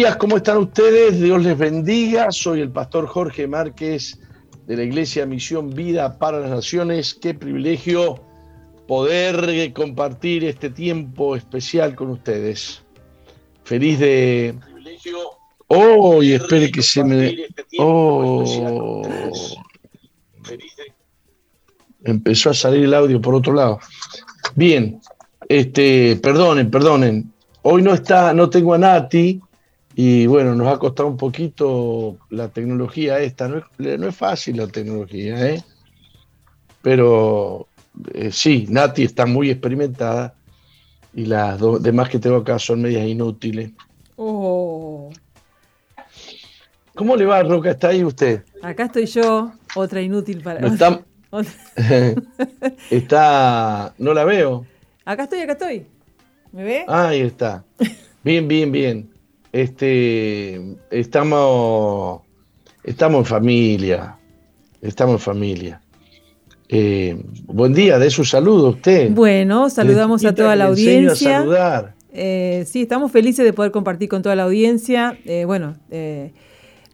días, ¿cómo están ustedes? Dios les bendiga. Soy el pastor Jorge Márquez de la Iglesia Misión Vida para las Naciones. Qué privilegio poder compartir este tiempo especial con ustedes. Feliz de... Oh, y espere que se me... Oh. Empezó a salir el audio por otro lado. Bien, este, perdonen, perdonen. Hoy no está, no tengo a Nati y bueno, nos ha costado un poquito la tecnología esta. No es, fácil la tecnología, ¿eh? Pero eh, sí, Nati está muy experimentada y las dos demás que tengo acá son medias inútiles. Oh. ¿Cómo le va, Roca? ¿Está ahí usted? Acá estoy yo, otra inútil para... está... está... No la veo. Acá estoy, acá estoy. ¿Me ve? Ahí está. Bien, bien, bien. Este, estamos, estamos en familia. Estamos en familia. Eh, buen día, de su saludo a usted. Bueno, saludamos a toda la audiencia. A saludar. Eh, sí, estamos felices de poder compartir con toda la audiencia. Eh, bueno,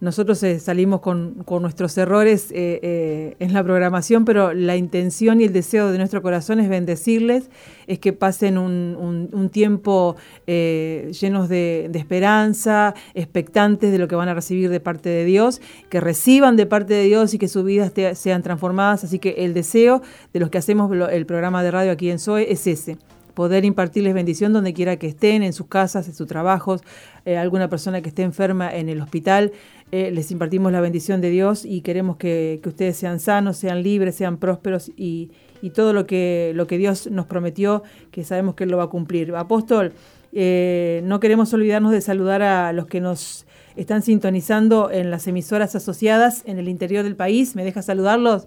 nosotros eh, salimos con, nuestros errores eh, eh, en la programación, pero la intención y el deseo de nuestro corazón es bendecirles, es que pasen un, tiempo llenos de, esperanza, expectantes de lo que van a recibir de parte de Dios, que reciban de parte de Dios y que sus vidas sean transformadas. Así que el deseo de los que hacemos el programa de radio aquí en SOE es ese poder impartirles bendición donde quiera que estén, en sus casas, en sus trabajos, alguna persona que esté enferma en el hospital. Eh, les impartimos la bendición de Dios y queremos que, ustedes sean sanos, sean libres, sean prósperos y, todo lo que, lo que Dios nos prometió, que sabemos que Él lo va a cumplir. Apóstol, eh, no queremos olvidarnos de saludar a los que nos están sintonizando en las emisoras asociadas en el interior del país. ¿Me deja saludarlos?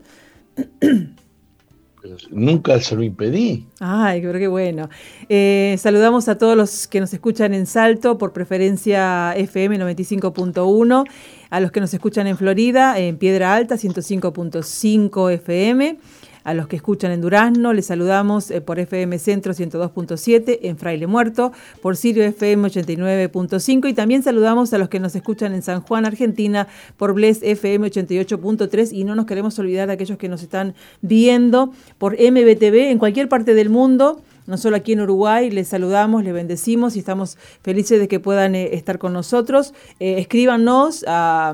Nunca se lo impedí. Ay, creo que bueno. Eh, saludamos a todos los que nos escuchan en Salto, por preferencia FM 95.1, a los que nos escuchan en Florida, en Piedra Alta 105.5 FM a los que escuchan en Durazno, les saludamos eh, por FM Centro 102.7, en Fraile Muerto, por Sirio FM 89.5 y también saludamos a los que nos escuchan en San Juan, Argentina, por Bles FM 88.3 y no nos queremos olvidar de aquellos que nos están viendo por MBTV en cualquier parte del mundo no solo aquí en Uruguay, les saludamos, les bendecimos y estamos felices de que puedan eh, estar con nosotros. Eh, escríbanos a...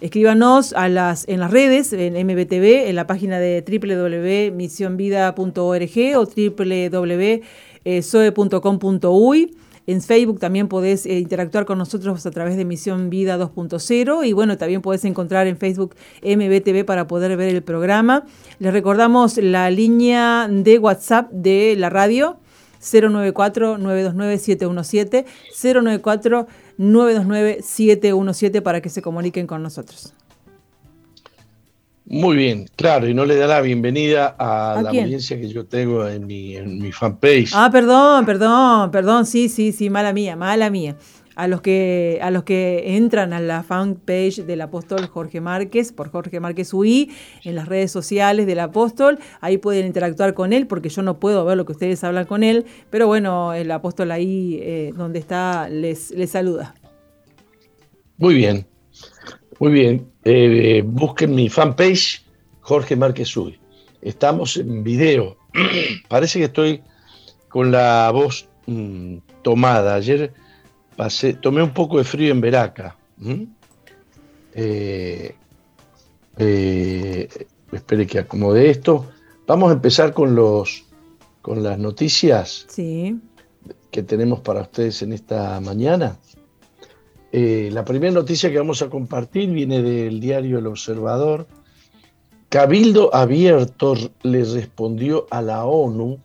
Escríbanos a las, en las redes, en MBTV, en la página de www.misionvida.org o www.soe.com.uy. En Facebook también podés eh, interactuar con nosotros a través de Misión Vida 2.0 y bueno, también podés encontrar en Facebook MBTV para poder ver el programa. Les recordamos la línea de WhatsApp de la radio 094-929-717, 094 929-717 para que se comuniquen con nosotros. Muy bien, claro, y no le da la bienvenida a, la audiencia que yo tengo en mi, en mi fanpage. Ah, perdón, perdón, perdón, sí, sí, sí, mala mía, mala mía a los que a los que entran a la fanpage del apóstol Jorge Márquez por Jorge Márquez UI en las redes sociales del apóstol, ahí pueden interactuar con él porque yo no puedo ver lo que ustedes hablan con él, pero bueno, el apóstol ahí eh, donde está les, les saluda. Muy bien, muy bien. Eh, busquen mi fanpage Jorge Márquez UI. Estamos en video. Parece que estoy con la voz mm, tomada. Ayer tomé un poco de frío en Veraca. Eh, eh, espere que acomode esto. Vamos a empezar con los con las noticias que tenemos para ustedes en esta mañana. Eh, la primera noticia que vamos a compartir viene del diario El Observador. Cabildo Abierto le respondió a la ONU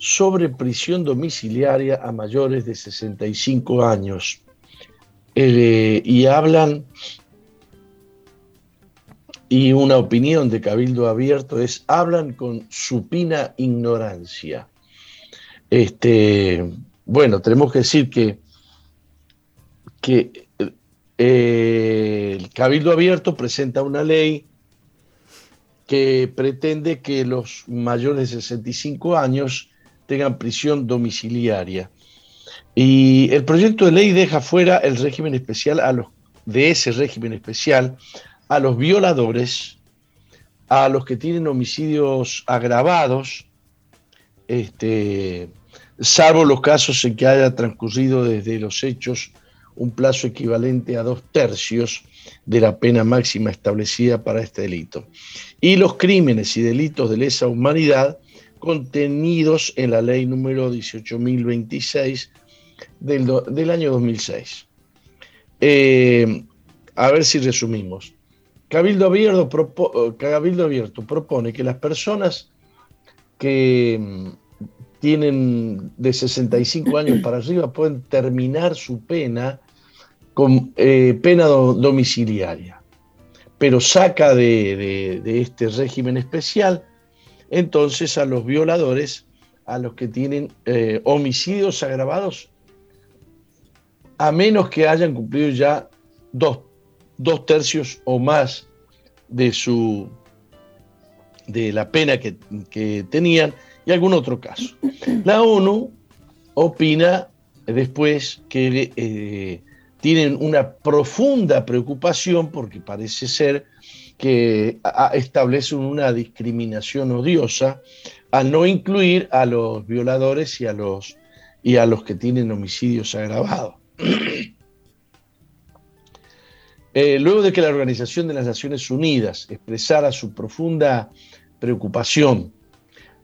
sobre prisión domiciliaria a mayores de 65 años. Eh, y hablan, y una opinión de Cabildo Abierto es, hablan con supina ignorancia. Este, bueno, tenemos que decir que, que eh, el Cabildo Abierto presenta una ley que pretende que los mayores de 65 años tengan prisión domiciliaria. Y el proyecto de ley deja fuera el régimen especial a los, de ese régimen especial a los violadores, a los que tienen homicidios agravados, este, salvo los casos en que haya transcurrido desde los hechos un plazo equivalente a dos tercios de la pena máxima establecida para este delito. Y los crímenes y delitos de lesa humanidad contenidos en la ley número 18.026 del, del, año 2006. Eh, a ver si resumimos. Cabildo Abierto, Cabildo Abierto propone que las personas que mm, tienen de 65 años para arriba pueden terminar su pena con eh, pena domiciliaria, pero saca de, este régimen especial entonces a los violadores, a los que tienen eh, homicidios agravados, a menos que hayan cumplido ya dos, tercios o más de su de la pena que, tenían y algún otro caso. La ONU opina después que eh, tienen una profunda preocupación porque parece ser que establecen una discriminación odiosa al no incluir a los violadores y a los, y a los que tienen homicidios agravados. Eh, luego de que la Organización de las Naciones Unidas expresara su profunda preocupación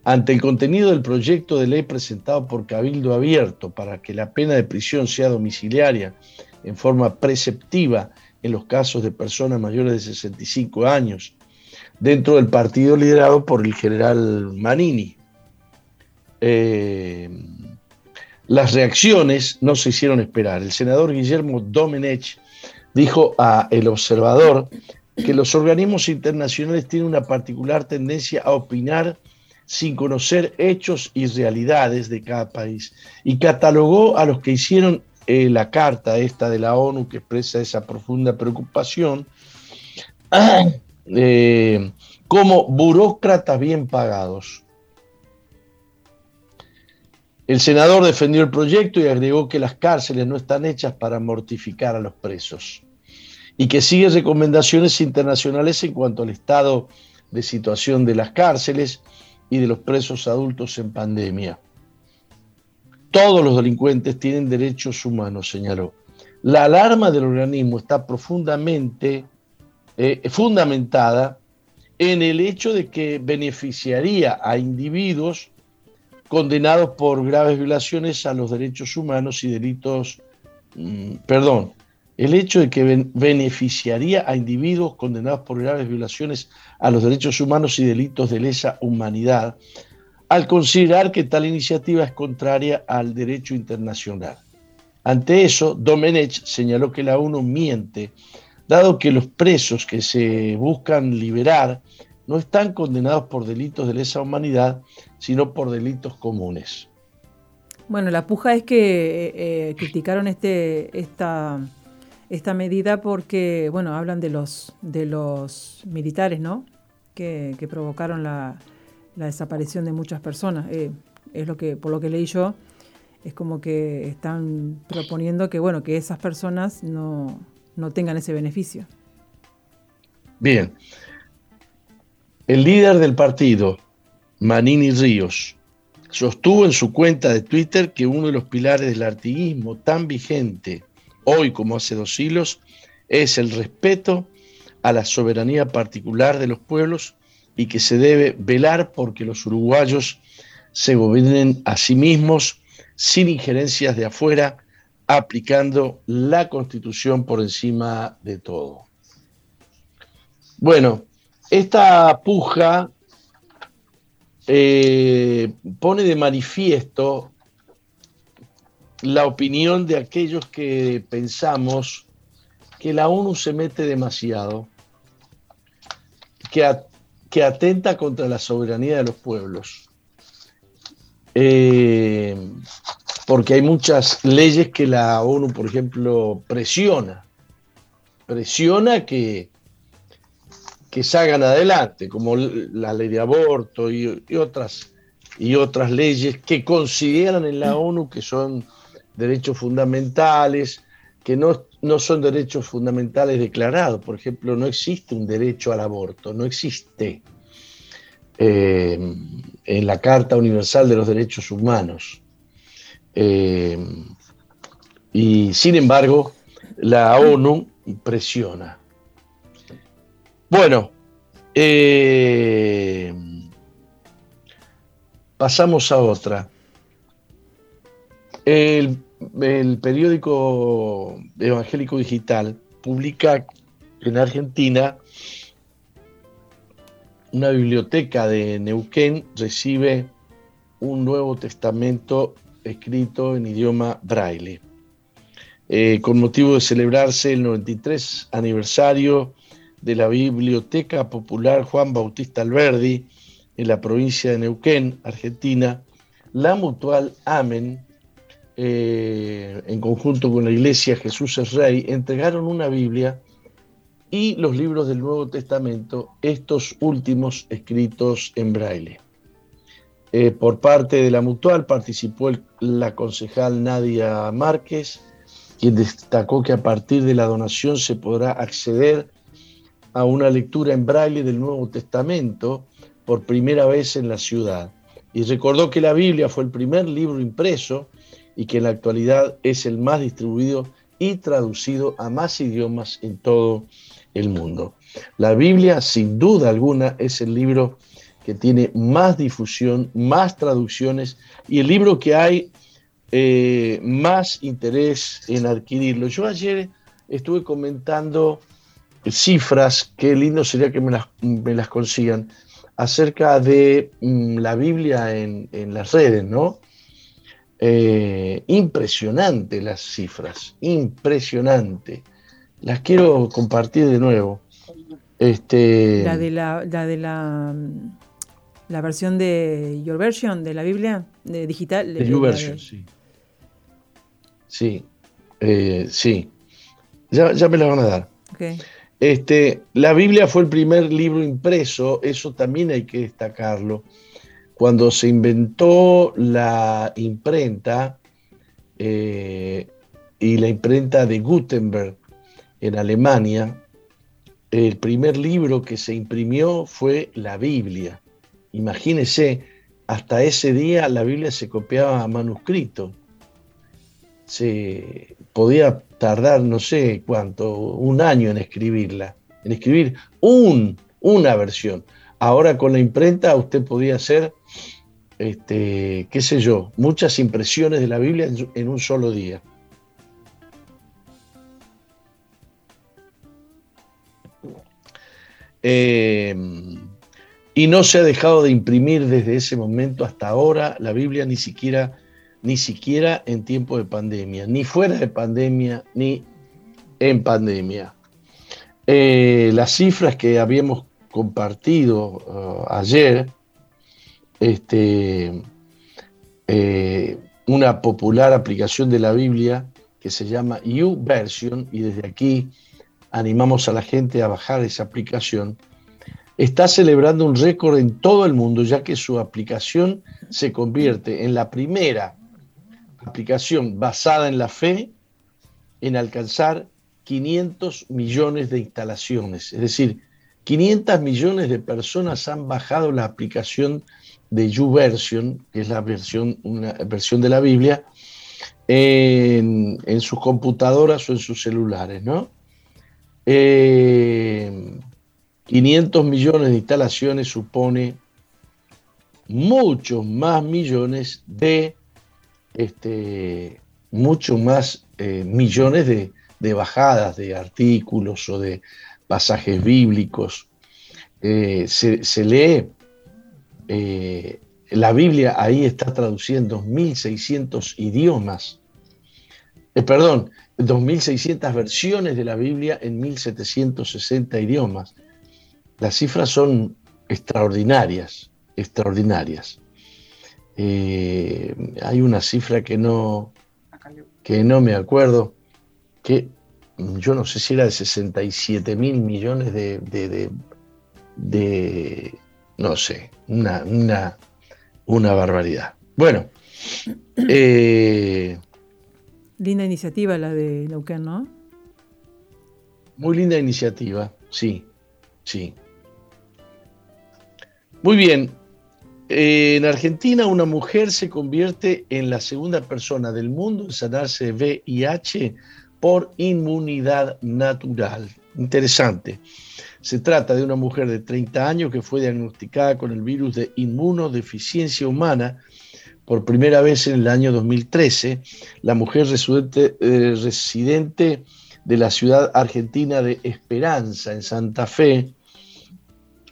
ante el contenido del proyecto de ley presentado por Cabildo Abierto para que la pena de prisión sea domiciliaria en forma preceptiva en los casos de personas mayores de 65 años, dentro del partido liderado por el general Manini. Eh, las reacciones no se hicieron esperar. El senador Guillermo Domenech dijo a El Observador que los organismos internacionales tienen una particular tendencia a opinar sin conocer hechos y realidades de cada país y catalogó a los que hicieron eh, la carta esta de la ONU que expresa esa profunda preocupación, eh, como burócratas bien pagados. El senador defendió el proyecto y agregó que las cárceles no están hechas para mortificar a los presos y que sigue recomendaciones internacionales en cuanto al estado de situación de las cárceles y de los presos adultos en pandemia. Todos los delincuentes tienen derechos humanos, señaló. La alarma del organismo está profundamente eh, fundamentada en el hecho de que beneficiaría a individuos condenados por graves violaciones a los derechos humanos y delitos, mm, perdón, el hecho de que beneficiaría a individuos condenados por graves violaciones a los derechos humanos y delitos de lesa humanidad al considerar que tal iniciativa es contraria al derecho internacional. Ante eso, Domenech señaló que la ONU miente, dado que los presos que se buscan liberar no están condenados por delitos de lesa humanidad, sino por delitos comunes. Bueno, la puja es que eh, eh, criticaron este, esta, esta medida porque, bueno, hablan de los, de los militares, ¿no? que provocaron la, la desaparición de muchas personas. Eh, es lo que, por lo que leí yo, es como que están proponiendo que, bueno, que esas personas no, tengan ese beneficio. Bien. El líder del partido, Manini Ríos, sostuvo en su cuenta de Twitter que uno de los pilares del artiguismo tan vigente hoy como hace dos siglos es el respeto a la soberanía particular de los pueblos y que se debe velar porque los uruguayos se gobiernen a sí mismos sin injerencias de afuera, aplicando la constitución por encima de todo. Bueno, esta puja eh, pone de manifiesto la opinión de aquellos que pensamos que la ONU se mete demasiado, que a que atenta contra la soberanía de los pueblos. Eh, porque hay muchas leyes que la ONU, por ejemplo, presiona. Presiona que, que salgan adelante, como la ley de aborto y, otras, y otras leyes que consideran en la ONU que son derechos fundamentales, que no, no son derechos fundamentales declarados. Por ejemplo, no existe un derecho al aborto, no existe eh, en la Carta Universal de los Derechos Humanos. Eh, y sin embargo, la ONU presiona. Bueno, eh, pasamos a otra. El, periódico Evangélico Digital publica en Argentina una biblioteca de Neuquén recibe un Nuevo Testamento escrito en idioma braille. Eh, con motivo de celebrarse el 93 aniversario de la Biblioteca Popular Juan Bautista Alberdi en la provincia de Neuquén, Argentina, la Mutual Amen eh, en conjunto con la Iglesia Jesús es Rey, entregaron una Biblia y los libros del Nuevo Testamento, estos últimos escritos en braille. Eh, por parte de la Mutual participó la concejal Nadia Márquez, quien destacó que a partir de la donación se podrá acceder a una lectura en braille del Nuevo Testamento por primera vez en la ciudad. Y recordó que la Biblia fue el primer libro impreso y que en la actualidad es el más distribuido y traducido a más idiomas en todo el mundo. La Biblia, sin duda alguna, es el libro que tiene más difusión, más traducciones y el libro que hay eh, más interés en adquirirlo. Yo ayer estuve comentando cifras, qué lindo sería que me las, consigan, acerca de mm, la Biblia en, en las redes, ¿no? Eh, impresionante las cifras, impresionante. Las quiero compartir de nuevo. Este, la de la, de la, la versión de Your Version de la Biblia, de digital. De Your Version, sí. Sí, eh, sí. Ya, ya, me la van a dar. Este, la Biblia fue el primer libro impreso, eso también hay que destacarlo cuando se inventó la imprenta eh, y la imprenta de Gutenberg en Alemania, el primer libro que se imprimió fue la Biblia. Imagínese, hasta ese día la Biblia se copiaba a manuscrito. Se podía tardar no sé cuánto, un año en escribirla, en escribir un, una versión. Ahora con la imprenta usted podía hacer este, qué sé yo, muchas impresiones de la Biblia en, un solo día. Em, y no se ha dejado de imprimir desde ese momento hasta ahora la Biblia ni siquiera, ni siquiera en tiempo de pandemia, ni fuera de pandemia, ni en pandemia. Eh, las cifras que habíamos compartido uh, ayer este, eh, una popular aplicación de la Biblia que se llama YouVersion, y desde aquí animamos a la gente a bajar esa aplicación, está celebrando un récord en todo el mundo, ya que su aplicación se convierte en la primera aplicación basada en la fe en alcanzar 500 millones de instalaciones. Es decir, 500 millones de personas han bajado la aplicación de YouVersion, que es la versión, una versión de la Biblia, en, sus computadoras o en sus celulares, ¿no? 500 eh, millones de instalaciones supone muchos más millones de, este, muchos más eh, millones de, bajadas de artículos o de pasajes bíblicos. Eh, se, se, lee eh, la Biblia ahí está traduciendo 2.600 idiomas, eh, perdón, 2.600 versiones de la Biblia en 1.760 idiomas. Las cifras son extraordinarias, extraordinarias. Eh, hay una cifra que no, que no me acuerdo, que yo no sé si era de 67 mil millones de, de no sé, una, una, una barbaridad. Bueno, eh, Linda iniciativa la de Neuquén, ¿no? Muy linda iniciativa, sí, sí. Muy bien. En Argentina, una mujer se convierte en la segunda persona del mundo en sanarse de VIH por inmunidad natural. Interesante. Se trata de una mujer de 30 años que fue diagnosticada con el virus de inmunodeficiencia humana por primera vez en el año 2013. La mujer residente, eh, residente de la ciudad argentina de Esperanza, en Santa Fe,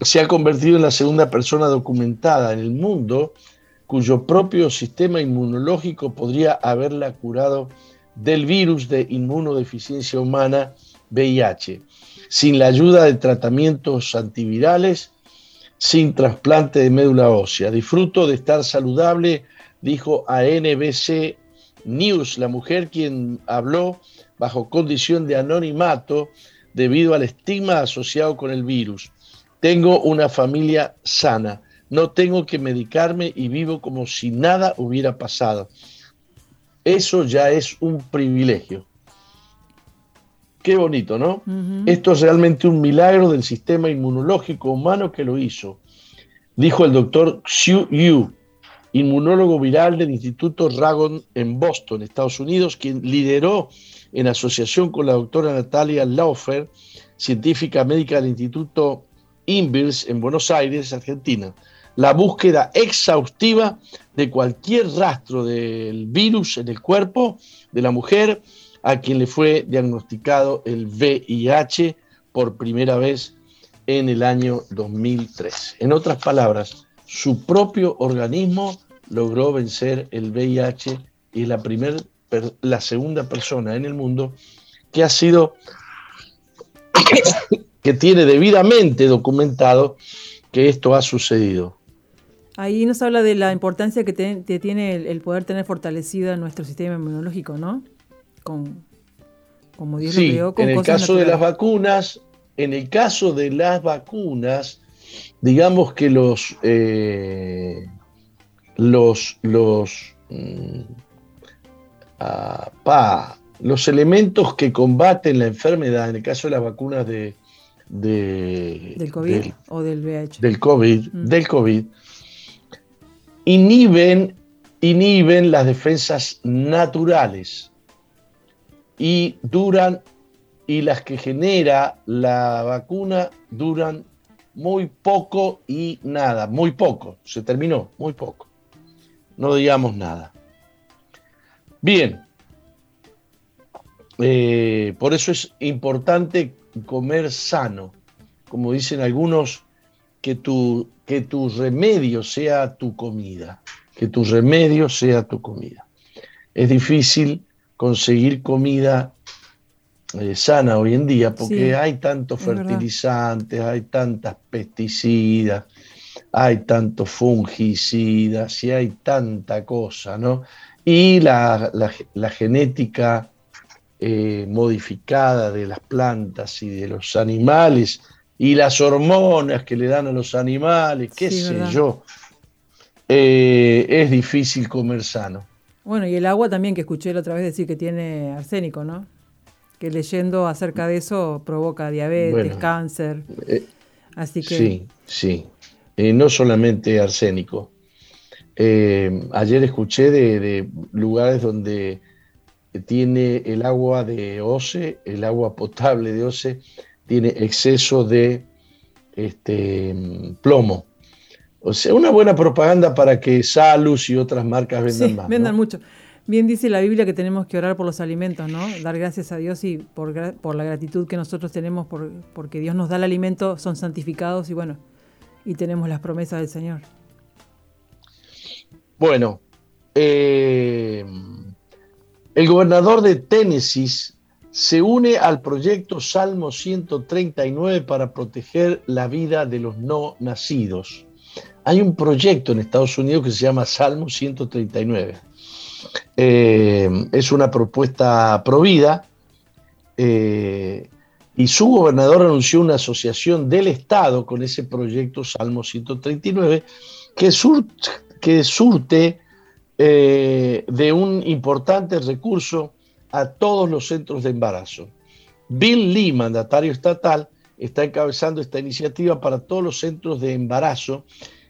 se ha convertido en la segunda persona documentada en el mundo cuyo propio sistema inmunológico podría haberla curado del virus de inmunodeficiencia humana VIH sin la ayuda de tratamientos antivirales, sin trasplante de médula ósea. Disfruto de estar saludable, dijo a NBC News, la mujer quien habló bajo condición de anonimato debido al estigma asociado con el virus. Tengo una familia sana, no tengo que medicarme y vivo como si nada hubiera pasado. Eso ya es un privilegio. Qué bonito, ¿no? Esto es realmente un milagro del sistema inmunológico humano que lo hizo, dijo el doctor Xiu Yu, inmunólogo viral del Instituto Ragon en Boston, Estados Unidos, quien lideró en asociación con la doctora Natalia Laufer, científica médica del Instituto Invirs en Buenos Aires, Argentina, la búsqueda exhaustiva de cualquier rastro del virus en el cuerpo de la mujer a quien le fue diagnosticado el VIH por primera vez en el año 2003. En otras palabras, su propio organismo logró vencer el VIH y es la, la segunda persona en el mundo que ha sido, que tiene debidamente documentado que esto ha sucedido. Ahí nos habla de la importancia que, tiene el, el, poder tener fortalecido nuestro sistema inmunológico, ¿no? Con, como Dios sí, en el caso de las vacunas, en el caso de las vacunas, digamos que los eh, los los mm, ah, los elementos que combaten la enfermedad, en el caso de las vacunas de, del COVID o del VIH. Del COVID, mm. del COVID, inhiben, inhiben las defensas naturales y duran, y las que genera la vacuna duran muy poco y nada, muy poco, se terminó, muy poco. No digamos nada. Bien, eh, por eso es importante comer sano, como dicen algunos, que tu, que tu remedio sea tu comida, que tu remedio sea tu comida. Es difícil conseguir comida eh, sana hoy en día, porque hay tantos fertilizantes, hay tantas pesticidas, hay tantos fungicidas y hay tanta cosa, ¿no? Y la, genética eh, modificada de las plantas y de los animales y las hormonas que le dan a los animales, qué sé yo, eh, es difícil comer sano. Bueno, y el agua también, que escuché la otra vez decir que tiene arsénico, ¿no? Que leyendo acerca de eso provoca diabetes, cáncer. Eh, Así que... Sí, sí. Eh, no solamente arsénico. Eh, ayer escuché de, lugares donde tiene el agua de OCE, el agua potable de OCE, tiene exceso de este, plomo. O sea, una buena propaganda para que Salus y otras marcas vendan sí, más. Vendan mucho. Bien dice la Biblia que tenemos que orar por los alimentos, ¿no? Dar gracias a Dios y por, por la gratitud que nosotros tenemos por, porque Dios nos da el alimento, son santificados y bueno, y tenemos las promesas del Señor. Bueno, eh, el gobernador de Tennessee se une al proyecto Salmo 139 para proteger la vida de los no nacidos. Hay un proyecto en Estados Unidos que se llama Salmo 139. Eh, es una propuesta provida eh, y su gobernador anunció una asociación del Estado con ese proyecto Salmo 139 que, que surte eh, de un importante recurso a todos los centros de embarazo. Bill Lee, mandatario estatal, está encabezando esta iniciativa para todos los centros de embarazo,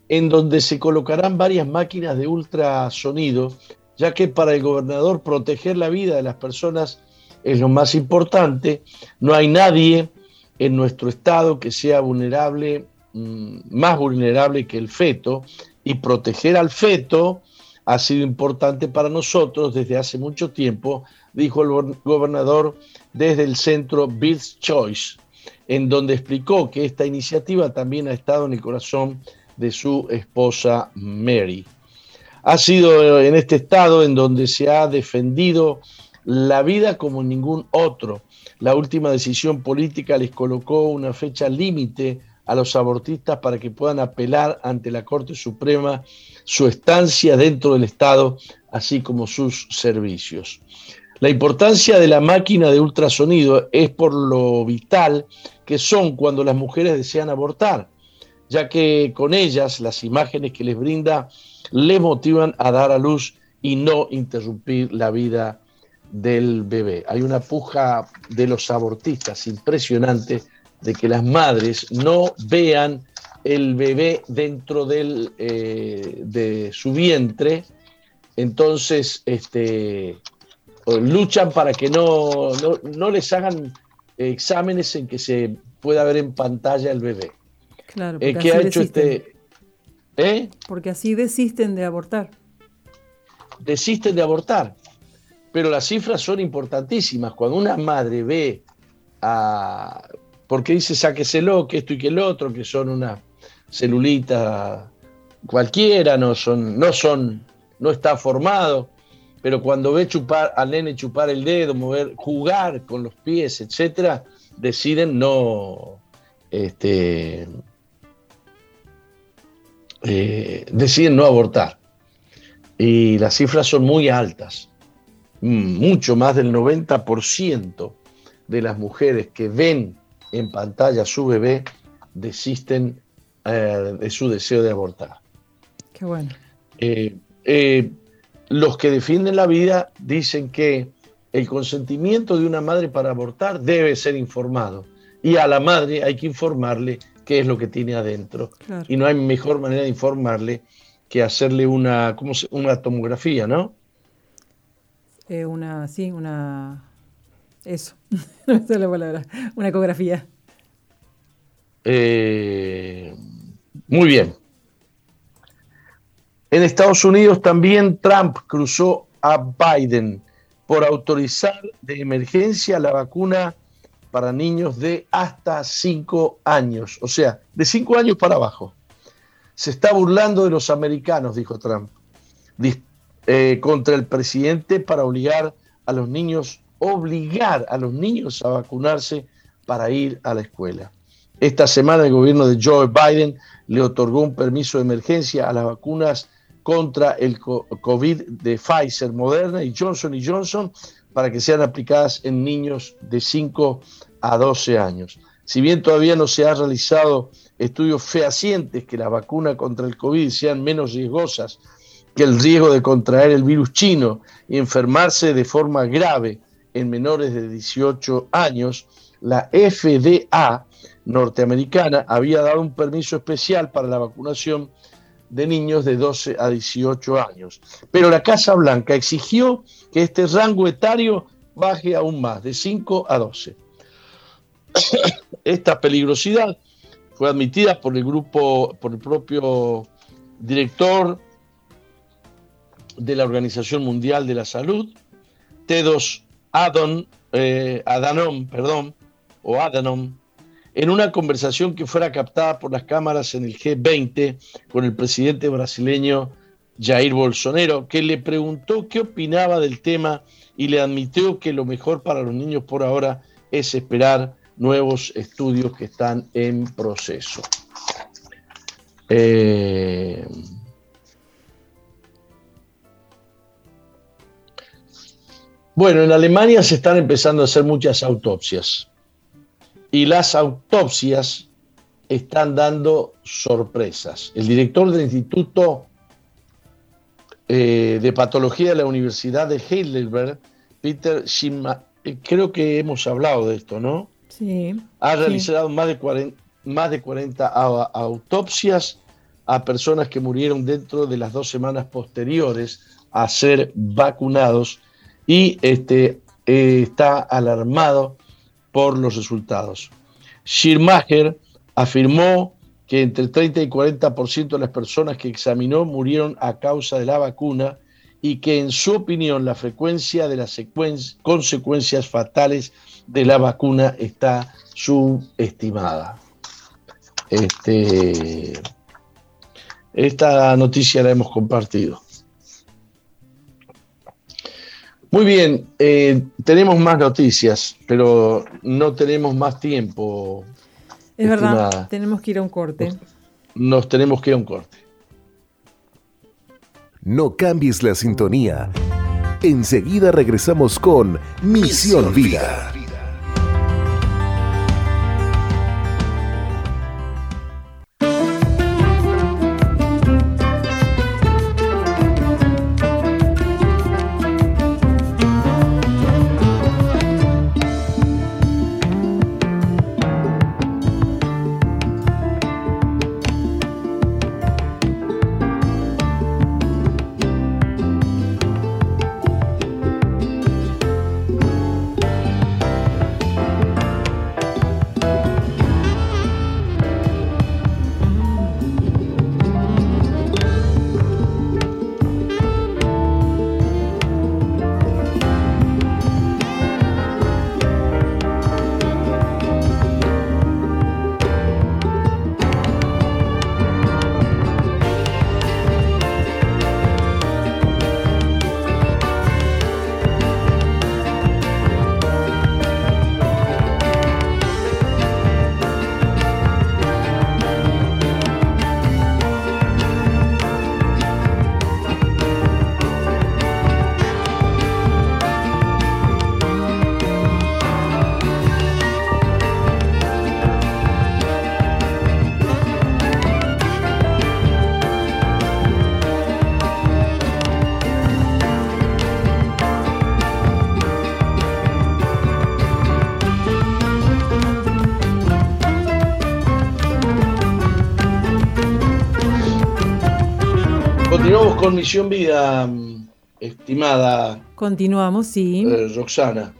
en donde se colocarán varias máquinas de ultrasonido, ya que para el gobernador proteger la vida de las personas es lo más importante. No hay nadie en nuestro estado que sea vulnerable, mm, más vulnerable que el feto, y proteger al feto ha sido importante para nosotros desde hace mucho tiempo, dijo el gobernador desde el centro Bill's Choice, en donde explicó que esta iniciativa también ha estado en el corazón de su esposa Mary. Ha sido en este estado en donde se ha defendido la vida como ningún otro. La última decisión política les colocó una fecha límite a los abortistas para que puedan apelar ante la Corte Suprema su estancia dentro del Estado, así como sus servicios. La importancia de la máquina de ultrasonido es por lo vital que son cuando las mujeres desean abortar, ya que con ellas las imágenes que les brinda les motivan a dar a luz y no interrumpir la vida del bebé. Hay una puja de los abortistas impresionante de que las madres no vean el bebé dentro del, eh, de su vientre, entonces este, luchan para que no, no, les hagan exámenes en que se pueda ver en pantalla el bebé. Claro, eh, ¿Qué ha hecho este? ¿Eh? Porque así desisten de abortar. Desisten de abortar. Pero las cifras son importantísimas. Cuando una madre ve a porque dice sáqueselo, que esto y que el otro, que son una celulita cualquiera, no son, no son, no está formado, pero cuando ve chupar al nene chupar el dedo, mover, jugar con los pies, etcétera, deciden no este, eh, deciden no abortar. Y las cifras son muy altas, mm, mucho más del 90% de las mujeres que ven en pantalla a su bebé, desisten eh, de su deseo de abortar. Qué bueno. Eh, los que defienden la vida dicen que el consentimiento de una madre para abortar debe ser informado y a la madre hay que informarle qué es lo que tiene adentro. Y no hay mejor manera de informarle que hacerle una, ¿cómo se, una tomografía, ¿no? una, sí, una eso, no es la palabra. Una ecografía. Eh, muy bien. En Estados Unidos también Trump cruzó a Biden por autorizar de emergencia la vacuna para niños de hasta 5 años, o sea, de 5 años para abajo. Se está burlando de los americanos, dijo Trump, eh, contra el presidente para obligar a los niños obligar a los niños a vacunarse para ir a la escuela. Esta semana el gobierno de Joe Biden le otorgó un permiso de emergencia a las vacunas contra el COVID de Pfizer, Moderna y Johnson Johnson para que sean aplicadas en niños de 5 a 12 años. Si bien todavía no se han realizado estudios fehacientes que la vacuna contra el COVID sean menos riesgosas que el riesgo de contraer el virus chino y enfermarse de forma grave en menores de 18 años, la FDA norteamericana había dado un permiso especial para la vacunación de niños de 12 a 18 años. Pero la Casa Blanca exigió que este rango etario baje aún más, de 5 a 12. Esta peligrosidad fue admitida por el grupo, por el propio director de la Organización Mundial de la Salud, Tedos Adon, eh, Adanom, perdón, o Adanom, en una conversación que fuera captada por las cámaras en el G20 con el presidente brasileño Jair Bolsonaro, que le preguntó qué opinaba del tema y le admitió que lo mejor para los niños por ahora es esperar nuevos estudios que están en proceso. Eh, Bueno, en Alemania se están empezando a hacer muchas autopsias y las autopsias están dando sorpresas. El director del Instituto eh, de Patología de la Universidad de Heidelberg, Peter eh, creo que hemos hablado de esto, ¿no? Sí. Ha realizado más, de 40, más de 40 autopsias a personas que murieron dentro de las dos semanas posteriores a ser vacunados y este, eh, está alarmado por los resultados. Schirmacher afirmó que entre 30 y 40% de las personas que examinó murieron a causa de la vacuna y que en su opinión la frecuencia de las consecuencias fatales de la vacuna está subestimada. Este, esta noticia la hemos compartido. Muy bien, eh, tenemos más noticias, pero no tenemos más tiempo. Es verdad, tenemos que ir a un corte. nos tenemos que ir a un corte. No cambies la sintonía. Enseguida regresamos con Misión Vida. Misión Vida, estimada. Continuamos, sí. Eh, Roxana.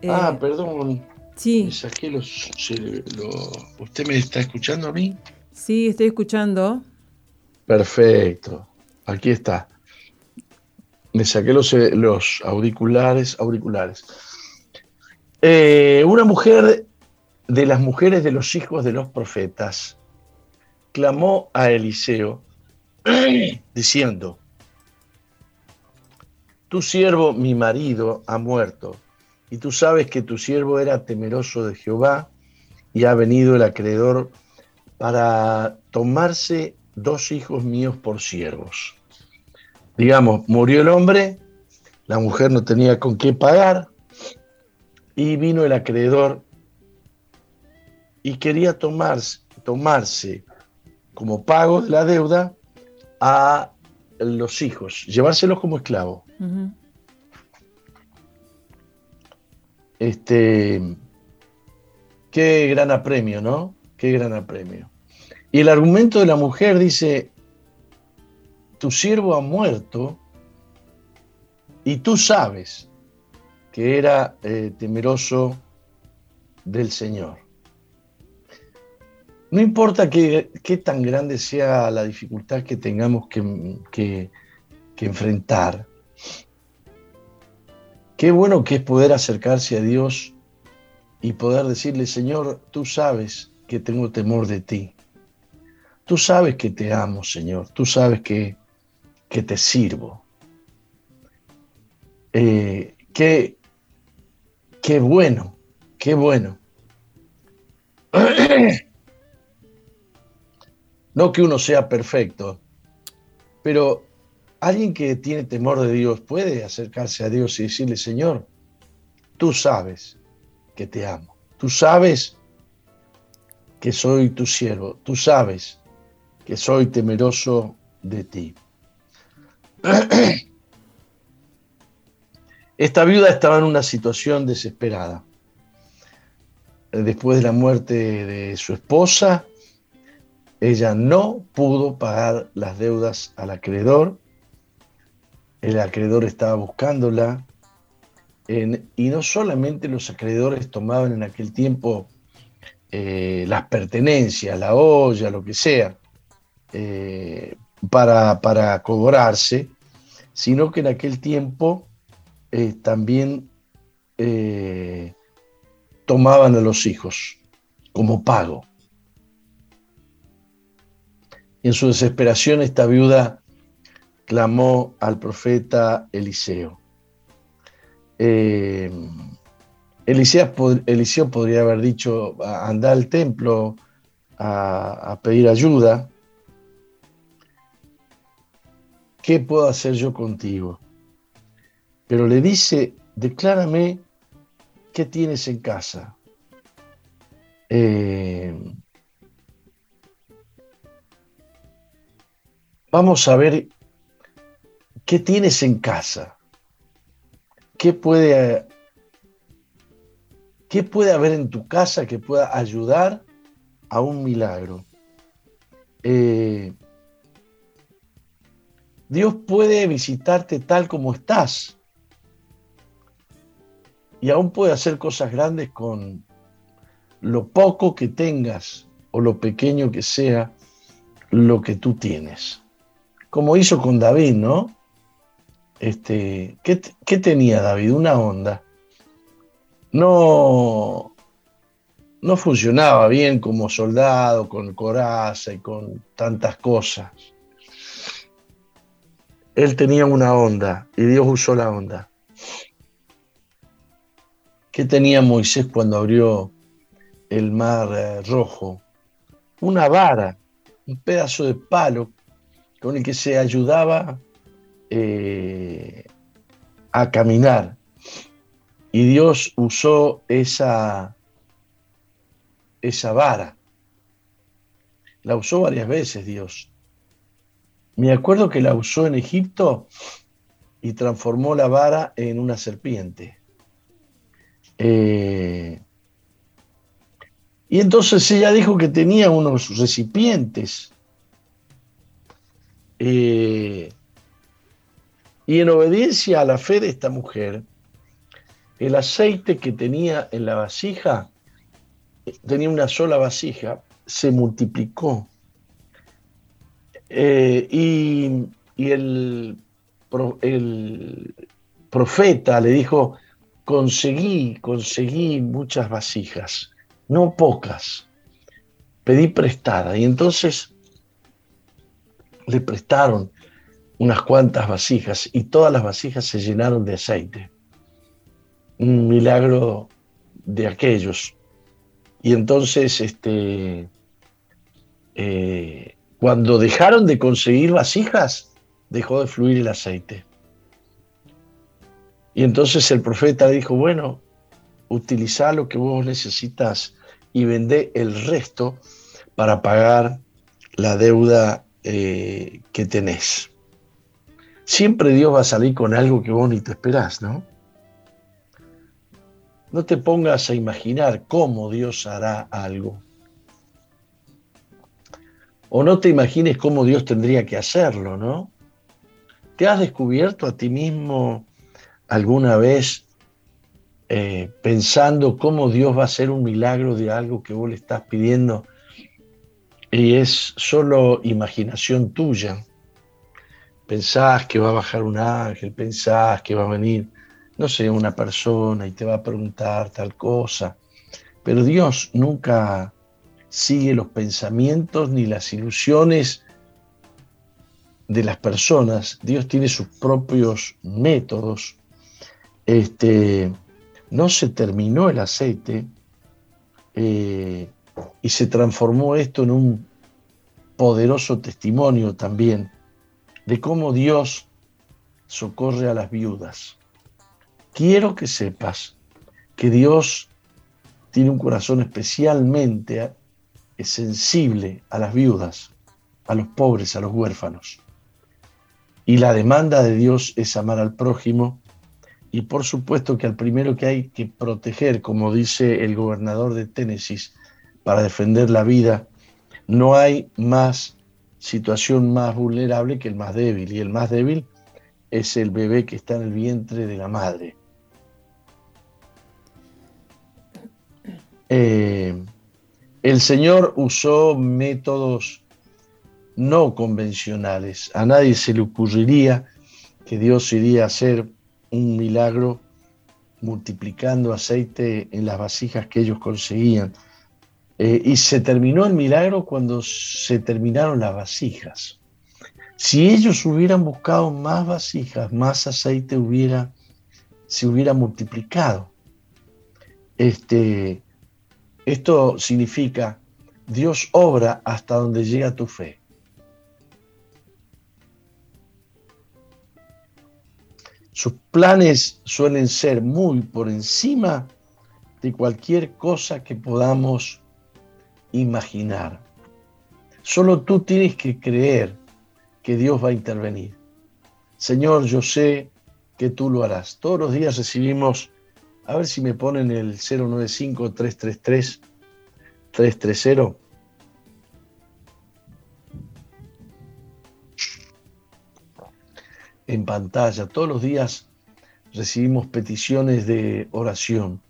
Eh, ah, perdón. Sí. saqué los, ¿Usted me está escuchando a mí? Sí, estoy escuchando. Perfecto. Aquí está. Me saqué los, eh, los auriculares, auriculares. una mujer de las mujeres de los hijos de los profetas clamó a Eliseo diciendo, tu siervo, mi marido, ha muerto, y tú sabes que tu siervo era temeroso de Jehová, y ha venido el acreedor para tomarse dos hijos míos por siervos. Digamos, murió el hombre, la mujer no tenía con qué pagar, y vino el acreedor y quería tomarse, tomarse como pago de la deuda a los hijos, llevárselos como esclavos. Este, qué gran apremio, ¿no? Qué gran apremio. Y el argumento de la mujer dice, tu siervo ha muerto y tú sabes que era eh, temeroso del Señor. No importa qué, tan grande sea la dificultad que tengamos que, enfrentar, qué bueno que es poder acercarse a Dios y poder decirle, Señor, tú sabes que tengo temor de ti. Tú sabes que te amo, Señor. Tú sabes que, te sirvo. Eh, qué bueno, qué bueno. No que uno sea perfecto, pero alguien que tiene temor de Dios puede acercarse a Dios y decirle, Señor, tú sabes que te amo, tú sabes que soy tu siervo, tú sabes que soy temeroso de ti. Esta viuda estaba en una situación desesperada. Después de la muerte de su esposa, ella no pudo pagar las deudas al acreedor. El acreedor estaba buscándola. y no solamente los acreedores tomaban en aquel tiempo eh, las pertenencias, la olla, lo que sea, eh, para, para, cobrarse, sino que en aquel tiempo eh, también tomaban a los hijos como pago. Y en su desesperación esta viuda clamó al profeta Eliseo. Eh, Eliseo, podría haber dicho, anda al templo a, pedir ayuda. ¿Qué puedo hacer yo contigo? Pero le dice, declárame qué tienes en casa. Eh, vamos a ver qué tienes en casa. ¿Qué puede, qué puede haber en tu casa que pueda ayudar a un milagro? Eh, Dios puede visitarte tal como estás y aún puede hacer cosas grandes con lo poco que tengas o lo pequeño que sea lo que tú tienes como hizo con David, ¿no? Este, ¿qué, tenía David? Una onda. No, no funcionaba bien como soldado, con coraza y con tantas cosas. Él tenía una onda y Dios usó la onda. ¿Qué tenía Moisés cuando abrió el mar eh, rojo? Una vara, un pedazo de palo con el que se ayudaba eh, a caminar. Y Dios usó esa, esa vara. La usó varias veces Dios. Me acuerdo que la usó en Egipto y transformó la vara en una serpiente. Eh, y entonces ella dijo que tenía unos recipientes eh, y en obediencia a la fe de esta mujer, el aceite que tenía en la vasija, tenía una sola vasija, se multiplicó. Eh, y, el, el profeta le dijo, conseguí, conseguí muchas vasijas, no pocas, pedí prestada. Y entonces le prestaron unas cuantas vasijas y todas las vasijas se llenaron de aceite. Un milagro de aquellos. Y entonces, este, eh, cuando dejaron de conseguir vasijas, dejó de fluir el aceite. Y entonces el profeta dijo, bueno, utiliza lo que vos necesitas y vende el resto para pagar la deuda eh, que tenés. Siempre Dios va a salir con algo que vos ni te esperás, ¿no? No te pongas a imaginar cómo Dios hará algo. O no te imagines cómo Dios tendría que hacerlo, ¿no? ¿Te has descubierto a ti mismo alguna vez eh, pensando cómo Dios va a hacer un milagro de algo que vos le estás pidiendo y es solo imaginación tuya. Pensás que va a bajar un ángel, pensás que va a venir, no sé, una persona y te va a preguntar tal cosa. Pero Dios nunca sigue los pensamientos ni las ilusiones de las personas. Dios tiene sus propios métodos. Este, no se terminó el aceite. Eh, y se transformó esto en un poderoso testimonio también de cómo Dios socorre a las viudas. Quiero que sepas que Dios tiene un corazón especialmente sensible a las viudas, a los pobres, a los huérfanos. Y la demanda de Dios es amar al prójimo y por supuesto que al primero que hay que proteger, como dice el gobernador de Tennessee, para defender la vida, no hay más situación más vulnerable que el más débil, y el más débil es el bebé que está en el vientre de la madre. Eh, el Señor usó métodos no convencionales. A nadie se le ocurriría que Dios iría a hacer un milagro multiplicando aceite en las vasijas que ellos conseguían. Eh, y se terminó el milagro cuando se terminaron las vasijas. Si ellos hubieran buscado más vasijas, más aceite hubiera, se hubiera multiplicado. Este, esto significa, Dios obra hasta donde llega tu fe. Sus planes suelen ser muy por encima de cualquier cosa que podamos imaginar. Solo tú tienes que creer que Dios va a intervenir. Señor, yo sé que tú lo harás. Todos los días recibimos a ver si me ponen el 095-333-330. En pantalla, todos los días recibimos peticiones de oración.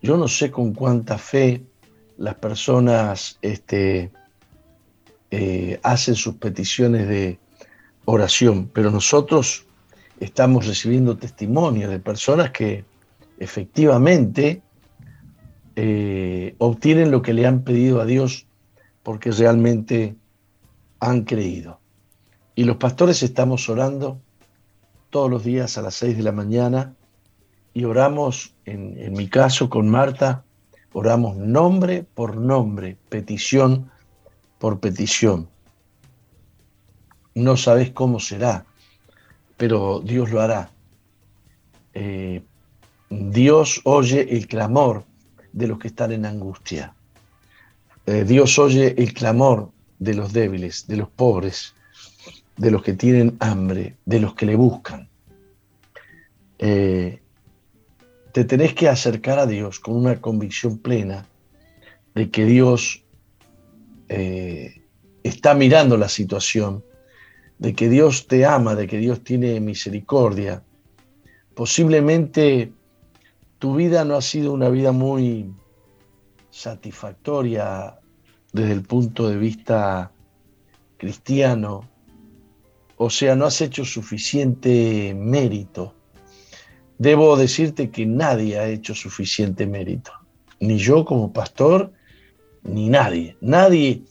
Yo no sé con cuánta fe las personas este, eh, hacen sus peticiones de oración, pero nosotros estamos recibiendo testimonios de personas que efectivamente eh, obtienen lo que le han pedido a Dios porque realmente han creído. Y los pastores estamos orando todos los días a las 6 de la mañana y oramos, en, en mi caso con Marta, oramos nombre por nombre, petición por petición. No sabes cómo será, pero Dios lo hará. Eh, Dios oye el clamor de los que están en angustia. Eh, Dios oye el clamor de los débiles, de los pobres, de los que tienen hambre, de los que le buscan. Eh, te tenés que acercar a Dios con una convicción plena de que Dios eh, está mirando la situación, de que Dios te ama, de que Dios tiene misericordia. Posiblemente tu vida no ha sido una vida muy satisfactoria desde el punto de vista cristiano, o sea, no has hecho suficiente mérito. Debo decirte que nadie ha hecho suficiente mérito, ni yo como pastor, ni nadie. Nadie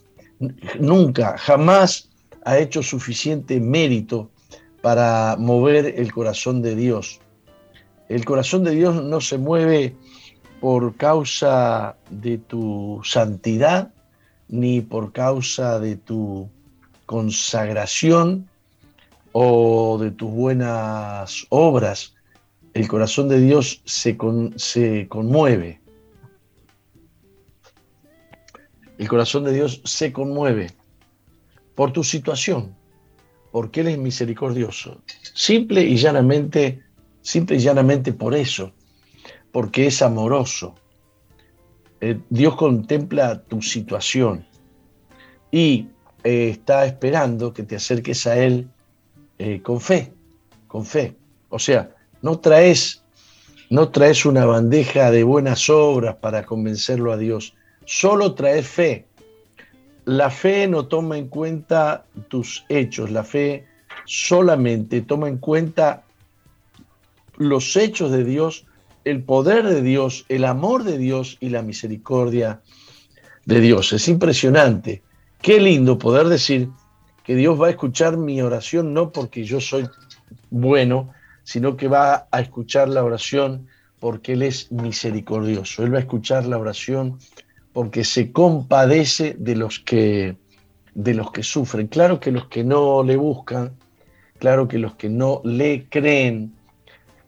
nunca, jamás ha hecho suficiente mérito para mover el corazón de Dios. El corazón de Dios no se mueve por causa de tu santidad ni por causa de tu consagración o de tus buenas obras. El corazón de Dios se, conmueve. El corazón de Dios se conmueve por tu situación, porque Él es misericordioso. Simple y llanamente Simple y llanamente por eso, porque es amoroso. Eh, Dios contempla tu situación y eh, está esperando que te acerques a Él eh, con fe, con fe. O sea, no traes, no traes una bandeja de buenas obras para convencerlo a Dios, solo traes fe. La fe no toma en cuenta tus hechos, la fe solamente toma en cuenta los hechos de Dios, el poder de Dios, el amor de Dios y la misericordia de Dios. Es impresionante. Qué lindo poder decir que Dios va a escuchar mi oración no porque yo soy bueno, sino que va a escuchar la oración porque Él es misericordioso. Él va a escuchar la oración porque se compadece de los que de los que sufren. Claro que los que no le buscan, claro que los que no le creen,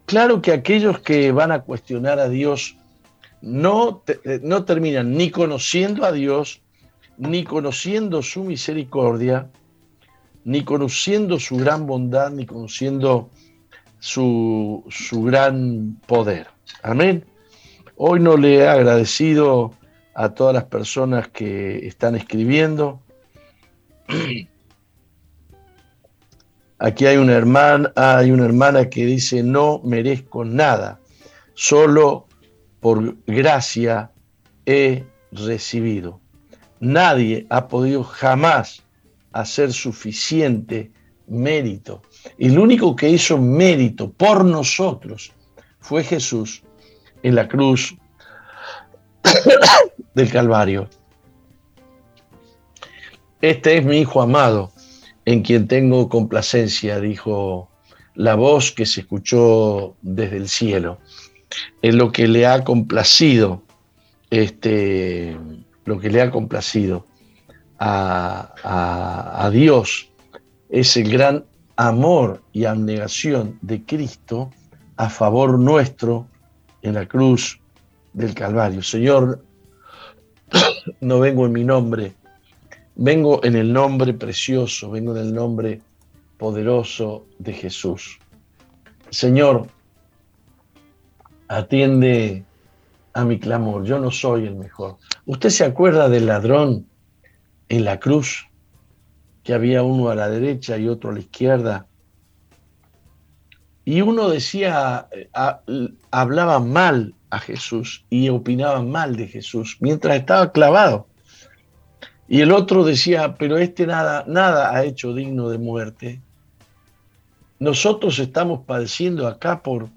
Claro que aquellos que van a cuestionar a Dios no, no terminan ni conociendo a Dios, ni conociendo su misericordia, ni conociendo su gran bondad, ni conociendo su, su gran poder. Amén. Hoy no le he agradecido a todas las personas que están escribiendo. Aquí hay una hermana, hay una hermana que dice no merezco nada, solo por gracia he recibido. Nadie ha podido jamás hacer suficiente mérito. El único que hizo mérito por nosotros fue Jesús en la cruz del Calvario. Este es mi Hijo amado, en quien tengo complacencia, dijo la voz que se escuchó desde el cielo. Es lo que le ha complacido, este, lo que le ha complacido a, a Dios es el gran amor y abnegación de Cristo a favor nuestro en la cruz del Calvario. Señor, no vengo en mi nombre, vengo en el nombre precioso, vengo en el nombre poderoso de Jesús. Señor, atiende a mi clamor, yo no soy el mejor. ¿Usted se acuerda del ladrón en la cruz? Que había uno a la derecha y otro a la izquierda y uno decía, eh, hablaba mal a Jesús y opinaba mal de Jesús mientras estaba clavado. Y el otro decía, pero este nada, nada ha hecho digno de muerte. Nosotros estamos padeciendo acá por,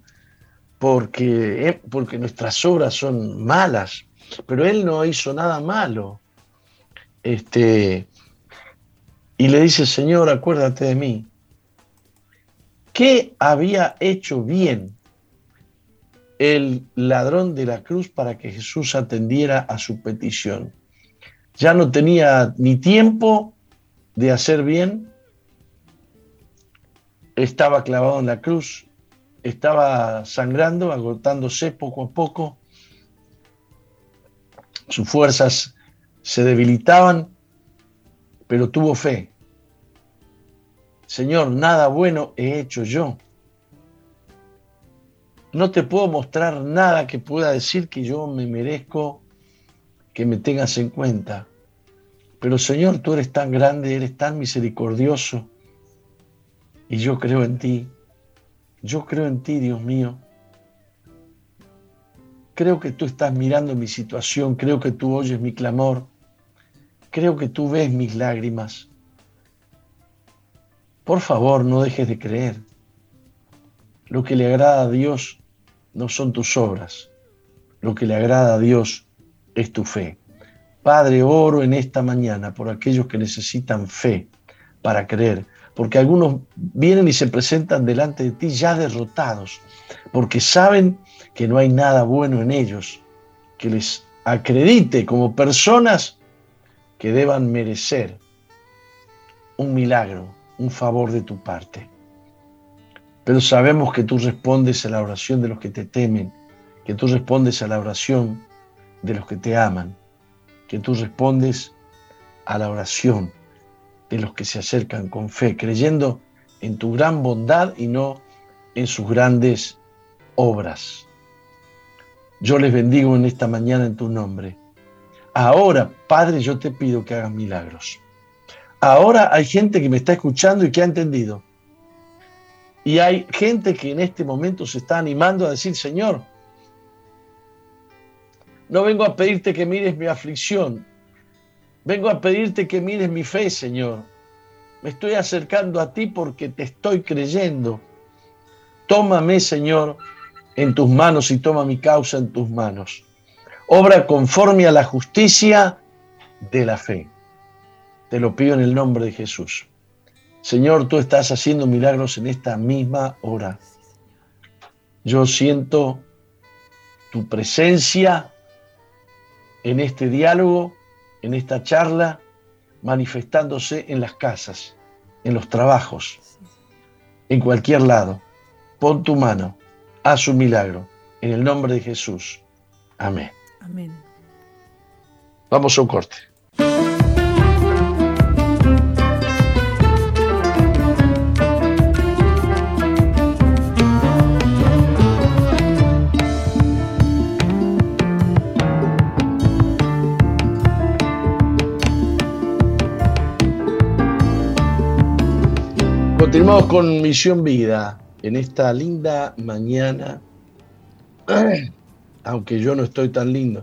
porque, eh, porque nuestras obras son malas, pero él no hizo nada malo. Este, y le dice, Señor, acuérdate de mí ¿Qué había hecho bien el ladrón de la cruz para que Jesús atendiera a su petición? Ya no tenía ni tiempo de hacer bien, estaba clavado en la cruz, estaba sangrando, agotándose poco a poco, sus fuerzas se debilitaban, pero tuvo fe Señor, nada bueno he hecho yo. No te puedo mostrar nada que pueda decir que yo me merezco que me tengas en cuenta. Pero Señor, tú eres tan grande, eres tan misericordioso. Y yo creo en ti. Yo creo en ti, Dios mío. Creo que tú estás mirando mi situación, creo que tú oyes mi clamor, creo que tú ves mis lágrimas. Por favor, no dejes de creer. Lo que le agrada a Dios no son tus obras. Lo que le agrada a Dios es tu fe. Padre, oro en esta mañana por aquellos que necesitan fe para creer, porque algunos vienen y se presentan delante de ti ya derrotados, porque saben que no hay nada bueno en ellos que les acredite como personas que deban merecer un milagro, un favor de tu parte. Pero sabemos que tú respondes a la oración de los que te temen, que tú respondes a la oración de los que te aman, que tú respondes a la oración de los que se acercan con fe, creyendo en tu gran bondad y no en sus grandes obras. Yo les bendigo en esta mañana en tu nombre. Ahora, Padre, yo te pido que hagas milagros. Ahora hay gente que me está escuchando y que ha entendido. Y hay gente que en este momento se está animando a decir, Señor, no vengo a pedirte que mires mi aflicción, vengo a pedirte que mires mi fe, Señor. Me estoy acercando a ti porque te estoy creyendo. Tómame, Señor, en tus manos y toma mi causa en tus manos. Obra conforme a la justicia de la fe. Te lo pido en el nombre de Jesús. Señor, tú estás haciendo milagros en esta misma hora. Yo siento tu presencia en este diálogo, en esta charla, manifestándose en las casas, en los trabajos, en cualquier lado. Pon tu mano, haz un milagro, en el nombre de Jesús. Amén. Amén. Vamos a un corte. Continuamos con Misión Vida en esta linda mañana, aunque yo no estoy tan lindo.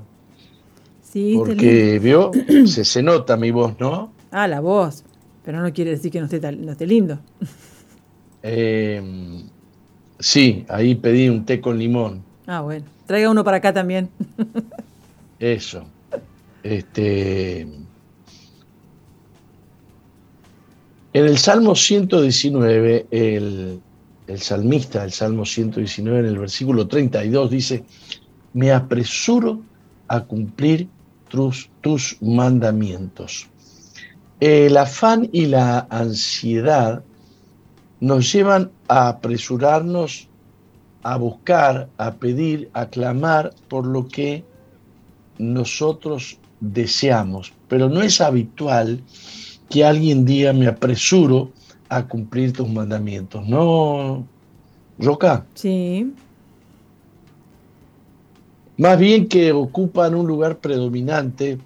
Sí, porque, ¿vio? Se, se nota mi voz, ¿no? Ah, la voz, pero no quiere decir que no esté, no esté lindo. Eh, sí, ahí pedí un té con limón. Ah, bueno. Traiga uno para acá también. Eso. Este. En el Salmo 119, el, el salmista del Salmo 119, en el versículo 32, dice: Me apresuro a cumplir tus, tus mandamientos. El afán y la ansiedad nos llevan a apresurarnos a buscar, a pedir, a clamar por lo que nosotros deseamos. Pero no es habitual que alguien diga me apresuro a cumplir tus mandamientos. No, Roca. Sí. Más bien que ocupan un lugar predominante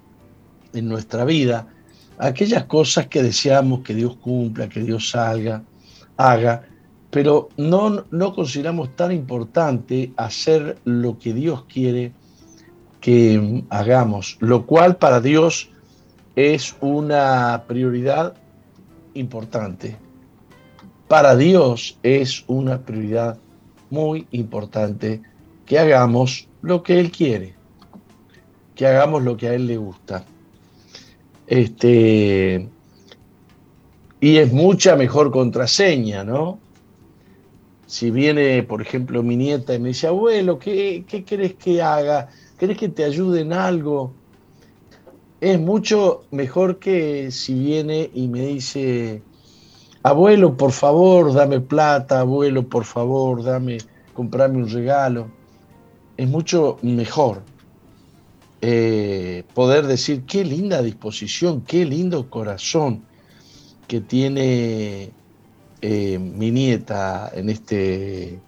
en nuestra vida, aquellas cosas que deseamos que Dios cumpla, que Dios salga, haga, pero no, no consideramos tan importante hacer lo que Dios quiere que hagamos, lo cual para Dios es una prioridad importante. Para Dios es una prioridad muy importante que hagamos lo que Él quiere, que hagamos lo que a Él le gusta. Este, y es mucha mejor contraseña, ¿no? Si viene, por ejemplo, mi nieta y me dice, abuelo, ¿qué, qué querés que haga? ¿Querés que te ayude en algo? Es mucho mejor que si viene y me dice, abuelo, por favor, dame plata, abuelo, por favor, dame, comprame un regalo. Es mucho mejor eh, poder decir, qué linda disposición, qué lindo corazón que tiene eh, mi nieta en este,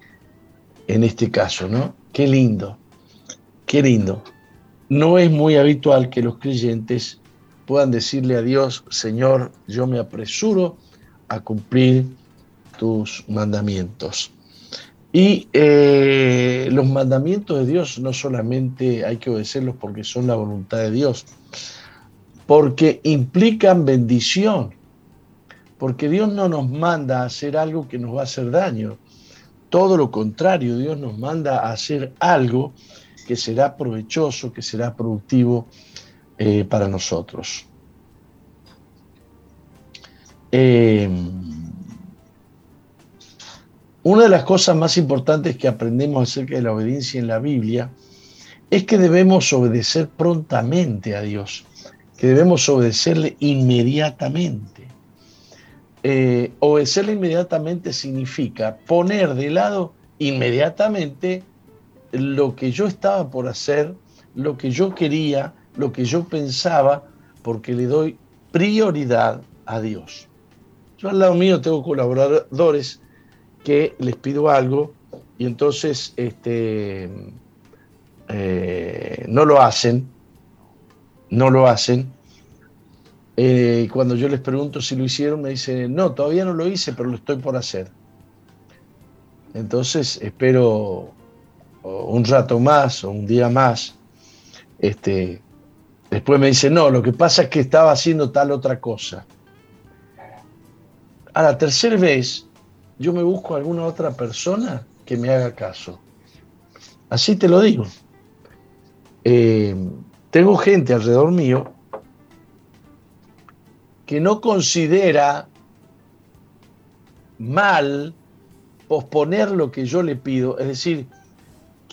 en este caso, ¿no? Qué lindo, qué lindo. No es muy habitual que los creyentes puedan decirle a Dios, Señor, yo me apresuro a cumplir tus mandamientos. Y eh, los mandamientos de Dios no solamente hay que obedecerlos porque son la voluntad de Dios, porque implican bendición porque Dios no nos manda a hacer algo que nos va a hacer daño. Todo lo contrario, Dios nos manda a hacer algo que será provechoso, que será productivo eh, para nosotros. Eh, una de las cosas más importantes que aprendemos acerca de la obediencia en la Biblia es que debemos obedecer prontamente a Dios, que debemos obedecerle inmediatamente. Eh, obedecerle inmediatamente significa poner de lado inmediatamente lo que yo estaba por hacer, lo que yo quería, lo que yo pensaba, porque le doy prioridad a Dios. Yo al lado mío tengo colaboradores que les pido algo y entonces este, eh, no lo hacen, no lo hacen, eh, cuando yo les pregunto si lo hicieron, me dicen, no, todavía no lo hice, pero lo estoy por hacer. Entonces espero un rato más o un día más. Este, después me dicen, no, lo que pasa es que estaba haciendo tal otra cosa. A la tercera vez, yo me busco a alguna otra persona que me haga caso. Así te lo digo. Eh, tengo gente alrededor mío que no considera mal posponer lo que yo le pido, es decir,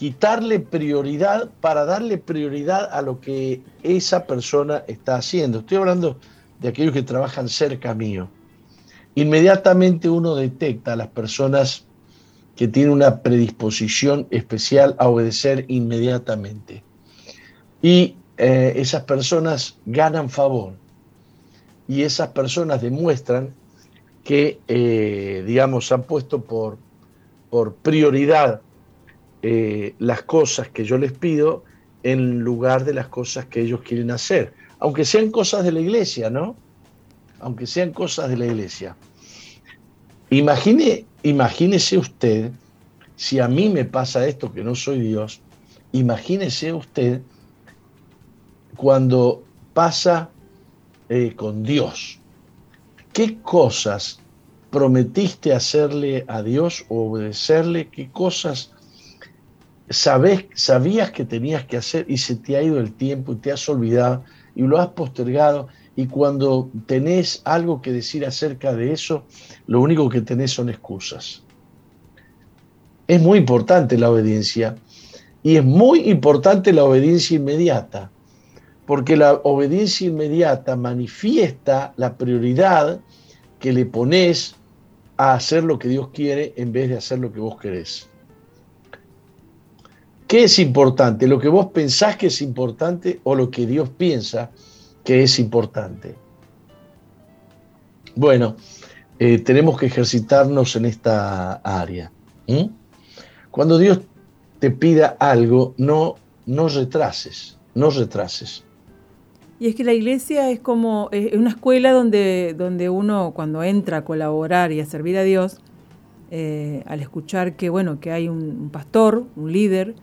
quitarle prioridad para darle prioridad a lo que esa persona está haciendo. Estoy hablando de aquellos que trabajan cerca mío. Inmediatamente uno detecta a las personas que tienen una predisposición especial a obedecer inmediatamente. Y eh, esas personas ganan favor y esas personas demuestran que, eh, digamos, han puesto por, por prioridad eh, las cosas que yo les pido en lugar de las cosas que ellos quieren hacer, aunque sean cosas de la iglesia, ¿no? Aunque sean cosas de la iglesia. Imagine, imagínese usted, si a mí me pasa esto, que no soy Dios, imagínese usted cuando pasa eh, con Dios. ¿Qué cosas prometiste hacerle a Dios o obedecerle? ¿Qué cosas sabes, sabías que tenías que hacer y se te ha ido el tiempo y te has olvidado y lo has postergado? Y cuando tenés algo que decir acerca de eso, lo único que tenés son excusas. Es muy importante la obediencia y es muy importante la obediencia inmediata porque la obediencia inmediata manifiesta la prioridad que le pones a hacer lo que Dios quiere en vez de hacer lo que vos querés. ¿Qué es importante? ¿Lo que vos pensás que es importante o lo que Dios piensa que es importante? Bueno, eh, tenemos que ejercitarnos en esta área. Cuando Dios te pida algo, no, no retrases, no retrases. Y es que la iglesia es como es una escuela donde, donde uno cuando entra a colaborar y a servir a Dios, eh, al escuchar que bueno que hay un, pastor, un líder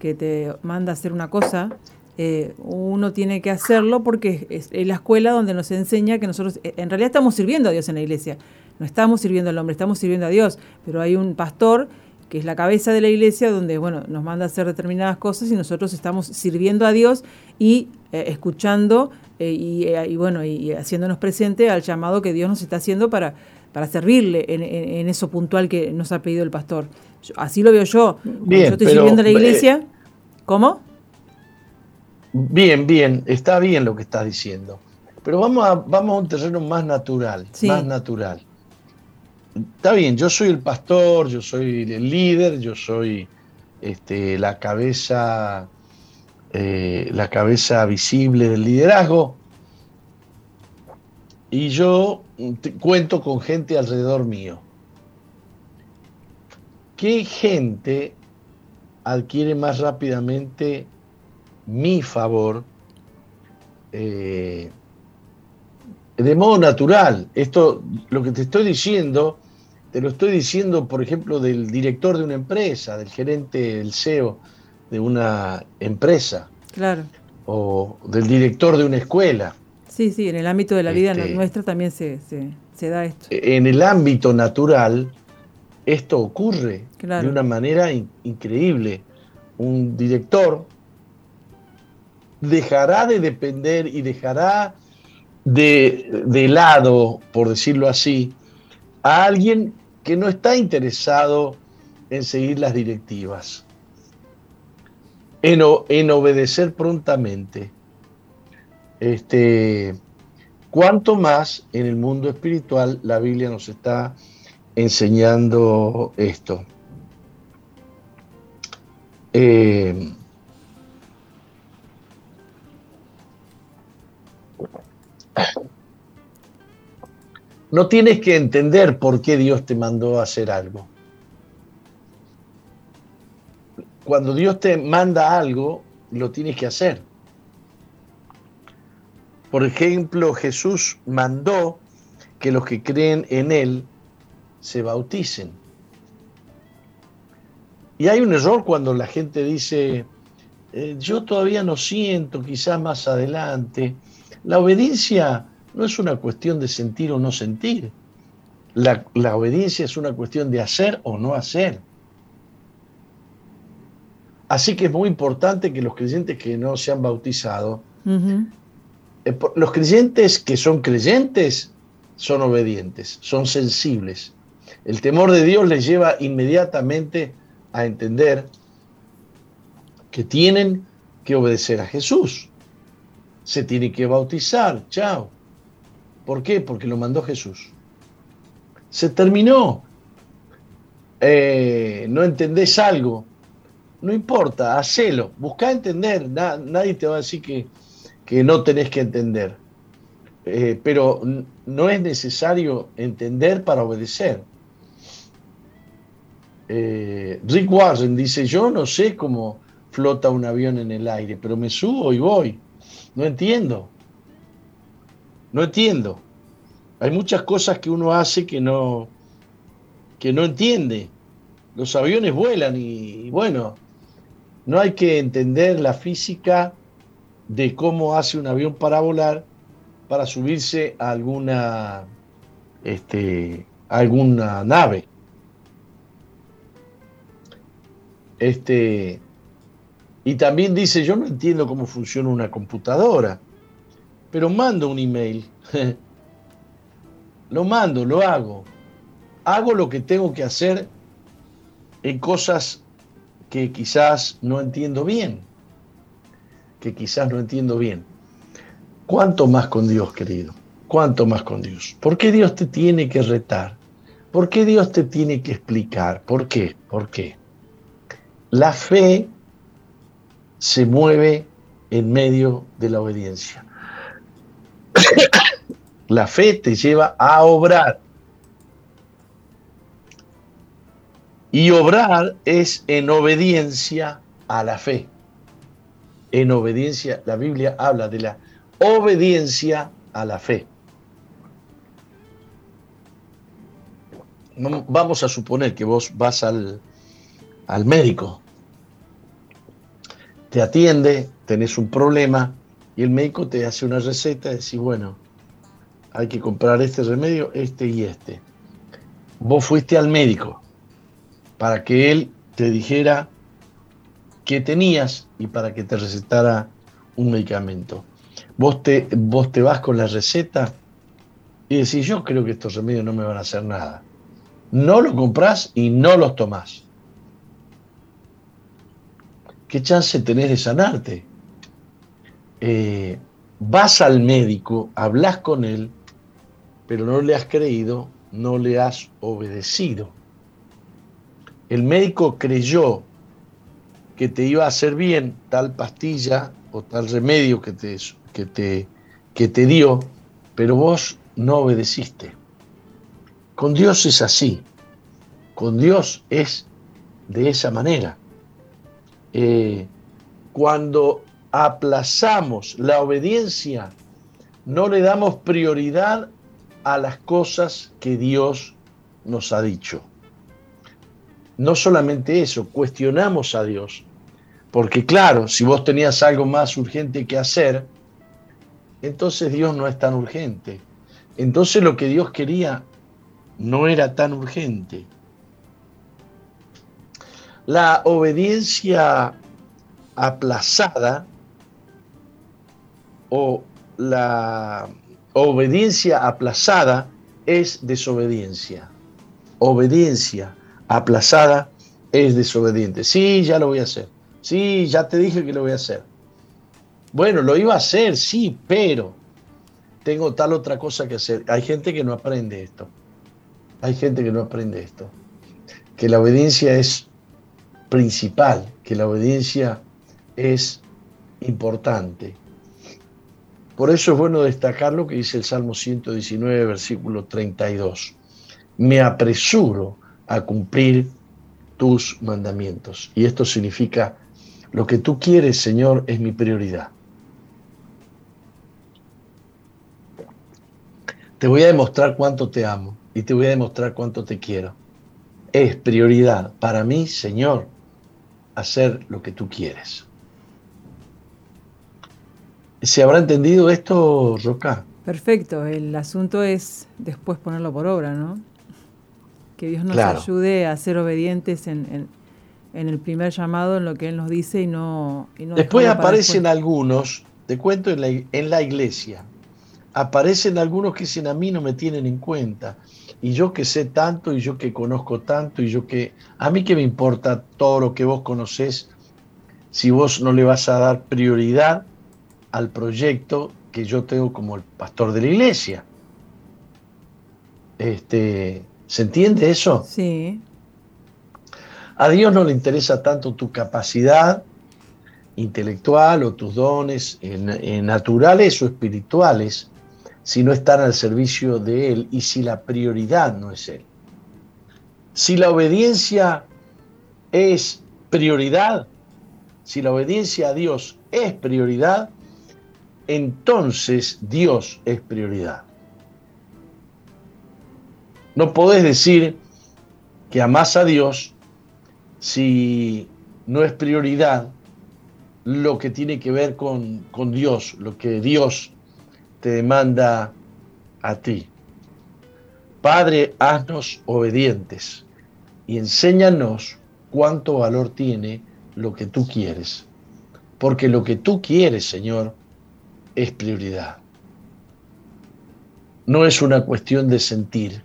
que te manda a hacer una cosa, eh, uno tiene que hacerlo porque es, la escuela donde nos enseña que nosotros en realidad estamos sirviendo a Dios en la iglesia. No estamos sirviendo al hombre, estamos sirviendo a Dios. Pero hay un pastor que es la cabeza de la iglesia, donde bueno, nos manda a hacer determinadas cosas y nosotros estamos sirviendo a Dios y eh, escuchando eh, eh, y, bueno, y haciéndonos presente al llamado que Dios nos está haciendo para, para servirle en, eso puntual que nos ha pedido el pastor. Así lo veo yo. Bien, yo estoy sirviendo a la iglesia. ¿Cómo? Bien, bien, está bien lo que estás diciendo. Pero vamos a, vamos a un terreno más natural, más natural está bien, yo soy el pastor, yo soy el líder, yo soy este, la cabeza, eh, la cabeza visible del liderazgo. Y yo cuento con gente alrededor mío. ¿Qué gente adquiere más rápidamente mi favor eh, de modo natural. Esto, lo que te estoy diciendo, te lo estoy diciendo, por ejemplo, del director de una empresa, del gerente, del CEO de una empresa. Claro. O del director de una escuela. Sí, sí, en el ámbito de la vida este, nuestra también se, da esto. En el ámbito natural, esto ocurre de una manera increíble. Un director dejará de depender y dejará de, lado, por decirlo así, a alguien que no está interesado en seguir las directivas, en, en obedecer prontamente. Este, cuanto más en el mundo espiritual la Biblia nos está enseñando esto. Eh, No tienes que entender por qué Dios te mandó a hacer algo. Cuando Dios te manda algo, lo tienes que hacer. Por ejemplo, Jesús mandó que los que creen en Él se bauticen. Y hay un error cuando la gente dice, eh, yo todavía no siento, quizás más adelante. La obediencia no es una cuestión de sentir o no sentir. La, obediencia es una cuestión de hacer o no hacer. Así que es muy importante que los creyentes que no se han bautizado, eh, los creyentes que son creyentes son obedientes, son sensibles. El temor de Dios les lleva inmediatamente a entender que tienen que obedecer a Jesús. Se tiene que bautizar, chao. ¿Por qué? Porque lo mandó Jesús. Se terminó. Eh, no entendés algo. No importa, hacelo. Busca entender. nadie te va a decir que, que no tenés que entender. Eh, pero no es necesario entender para obedecer. Eh, Rick Warren dice, yo no sé cómo flota un avión en el aire, pero me subo y voy. No entiendo. No entiendo. Hay muchas cosas que uno hace que no, que no entiende. Los aviones vuelan y, bueno, no hay que entender la física de cómo hace un avión para volar para subirse a alguna, este, alguna nave. Este, y también dice, yo no entiendo cómo funciona una computadora, pero mando un email. lo mando, lo hago. Hago lo que tengo que hacer en cosas que quizás no entiendo bien. Que quizás no entiendo bien. ¿Cuánto más con Dios, querido? ¿Cuánto más con Dios? ¿Por qué Dios te tiene que retar? ¿Por qué Dios te tiene que explicar? ¿Por qué? ¿Por qué? La fe se mueve en medio de la obediencia. la fe te lleva a obrar. Y obrar es en obediencia a la fe. En obediencia, la Biblia habla de la obediencia a la fe. Vamos a suponer que vos vas al, al médico te atiende, tenés un problema y el médico te hace una receta y decís, bueno, hay que comprar este remedio, este y este. Vos fuiste al médico para que él te dijera qué tenías y para que te recetara un medicamento. Vos te, vos te vas con la receta y decís, yo creo que estos remedios no me van a hacer nada. No los compras y no los tomás. ¿Qué chance tenés de sanarte? Eh, vas al médico, hablas con él, pero no le has creído, no le has obedecido. El médico creyó que te iba a hacer bien tal pastilla o tal remedio que te, que te, que te dio, pero vos no obedeciste. Con Dios es así. Con Dios es de esa manera. Eh, cuando aplazamos la obediencia, no le damos prioridad a las cosas que Dios nos ha dicho. No solamente eso, cuestionamos a Dios. Porque claro, si vos tenías algo más urgente que hacer, entonces Dios no es tan urgente. Entonces lo que Dios quería no era tan urgente. La obediencia aplazada o la obediencia aplazada es desobediencia. Obediencia aplazada es desobediente. Sí, ya lo voy a hacer. Sí, ya te dije que lo voy a hacer. Bueno, lo iba a hacer, sí, pero tengo tal otra cosa que hacer. Hay gente que no aprende esto. Hay gente que no aprende esto. Que la obediencia es principal, que la obediencia es importante. Por eso es bueno destacar lo que dice el Salmo 119, versículo 32. Me apresuro a cumplir tus mandamientos. Y esto significa, lo que tú quieres, Señor, es mi prioridad. Te voy a demostrar cuánto te amo y te voy a demostrar cuánto te quiero. Es prioridad para mí, Señor, hacer lo que tú quieres. ¿Se habrá entendido esto, Roca? Perfecto, el asunto es después ponerlo por obra, ¿no? Que Dios nos ayude a ser obedientes en, el primer llamado, en lo que Él nos dice y no... después aparecen algunos, te cuento en la, en la iglesia, aparecen algunos que dicen a mí no me tienen en cuenta y yo que sé tanto, y yo que conozco tanto, y yo que... A mí que me importa todo lo que vos conocés, si vos no le vas a dar prioridad al proyecto que yo tengo como el pastor de la iglesia. Este, ¿Se entiende eso? Sí. A Dios no le interesa tanto tu capacidad intelectual o tus dones naturales o espirituales, si no están al servicio de Él y si la prioridad no es Él. Si la obediencia es prioridad, si la obediencia a Dios es prioridad, entonces Dios es prioridad. No podés decir, que amás a Dios si no es prioridad lo que tiene que ver con, con Dios, lo que Dios te demanda a ti. Padre, haznos obedientes y enséñanos cuánto valor tiene lo que tú quieres. Porque lo que tú quieres, Señor, es prioridad. No es una cuestión de sentir.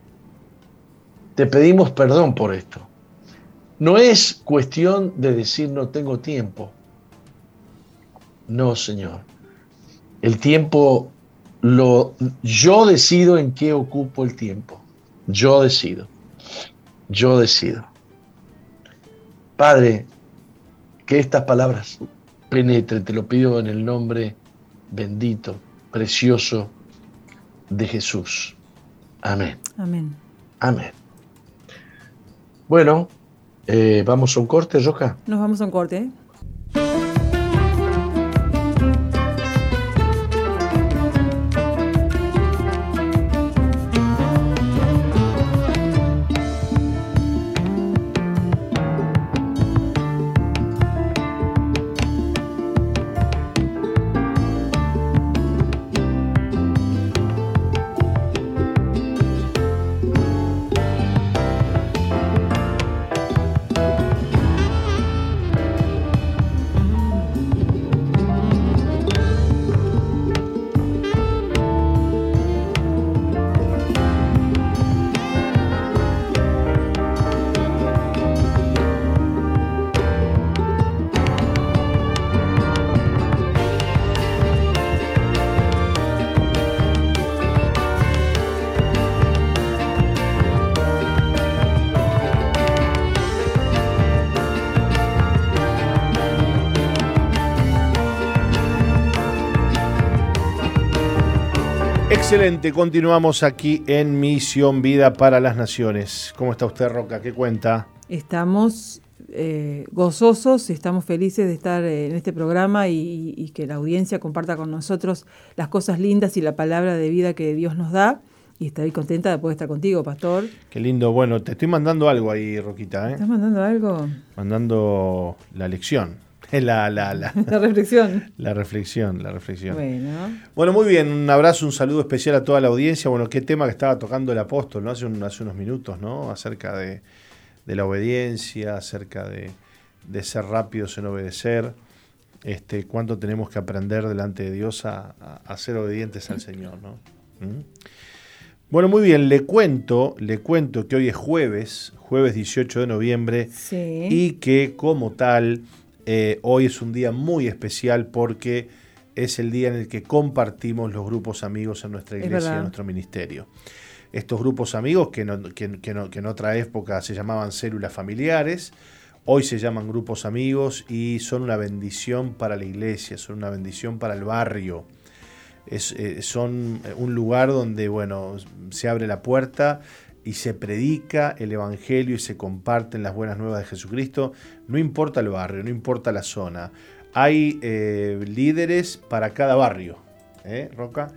Te pedimos perdón por esto. No es cuestión de decir no tengo tiempo. No, Señor. El tiempo lo yo decido en qué ocupo el tiempo. Yo decido. Yo decido. Padre, que estas palabras penetren, te lo pido en el nombre bendito, precioso de Jesús. Amén. Amén. Amén. Bueno, eh, vamos a un corte, Roca. Nos vamos a un corte. Continuamos aquí en Misión Vida para las Naciones. ¿Cómo está usted, Roca? ¿Qué cuenta? Estamos eh, gozosos, estamos felices de estar en este programa y, que la audiencia comparta con nosotros las cosas lindas y la palabra de vida que Dios nos da. Y estoy contenta de poder estar contigo, pastor. Qué lindo. Bueno, te estoy mandando algo ahí, Roquita. ¿eh? ¿Estás mandando algo? Mandando la lección. La, la, la, la, reflexión. La reflexión, la reflexión. Bueno. Bueno, muy bien, un abrazo, un saludo especial a toda la audiencia. Bueno, qué tema que estaba tocando el apóstol, ¿no? Hace, hace unos minutos, ¿no? Acerca de, la obediencia, acerca de, ser rápidos en obedecer. Este, cuánto tenemos que aprender delante de Dios a, ser obedientes al Señor, ¿no? ¿Mm? Bueno, muy bien, le cuento, le cuento que hoy es jueves, jueves 18 de noviembre, y que como tal eh, hoy es un día muy especial porque es el día en el que compartimos los grupos amigos en nuestra iglesia, en nuestro ministerio. Estos grupos amigos que, en otra época se llamaban células familiares, hoy se llaman grupos amigos y son una bendición para la iglesia, son una bendición para el barrio. Eh, son un lugar donde bueno, se abre la puerta y se predica el Evangelio y se comparten las buenas nuevas de Jesucristo, no importa el barrio, no importa la zona. Hay eh, líderes para cada barrio, ¿eh, Roca?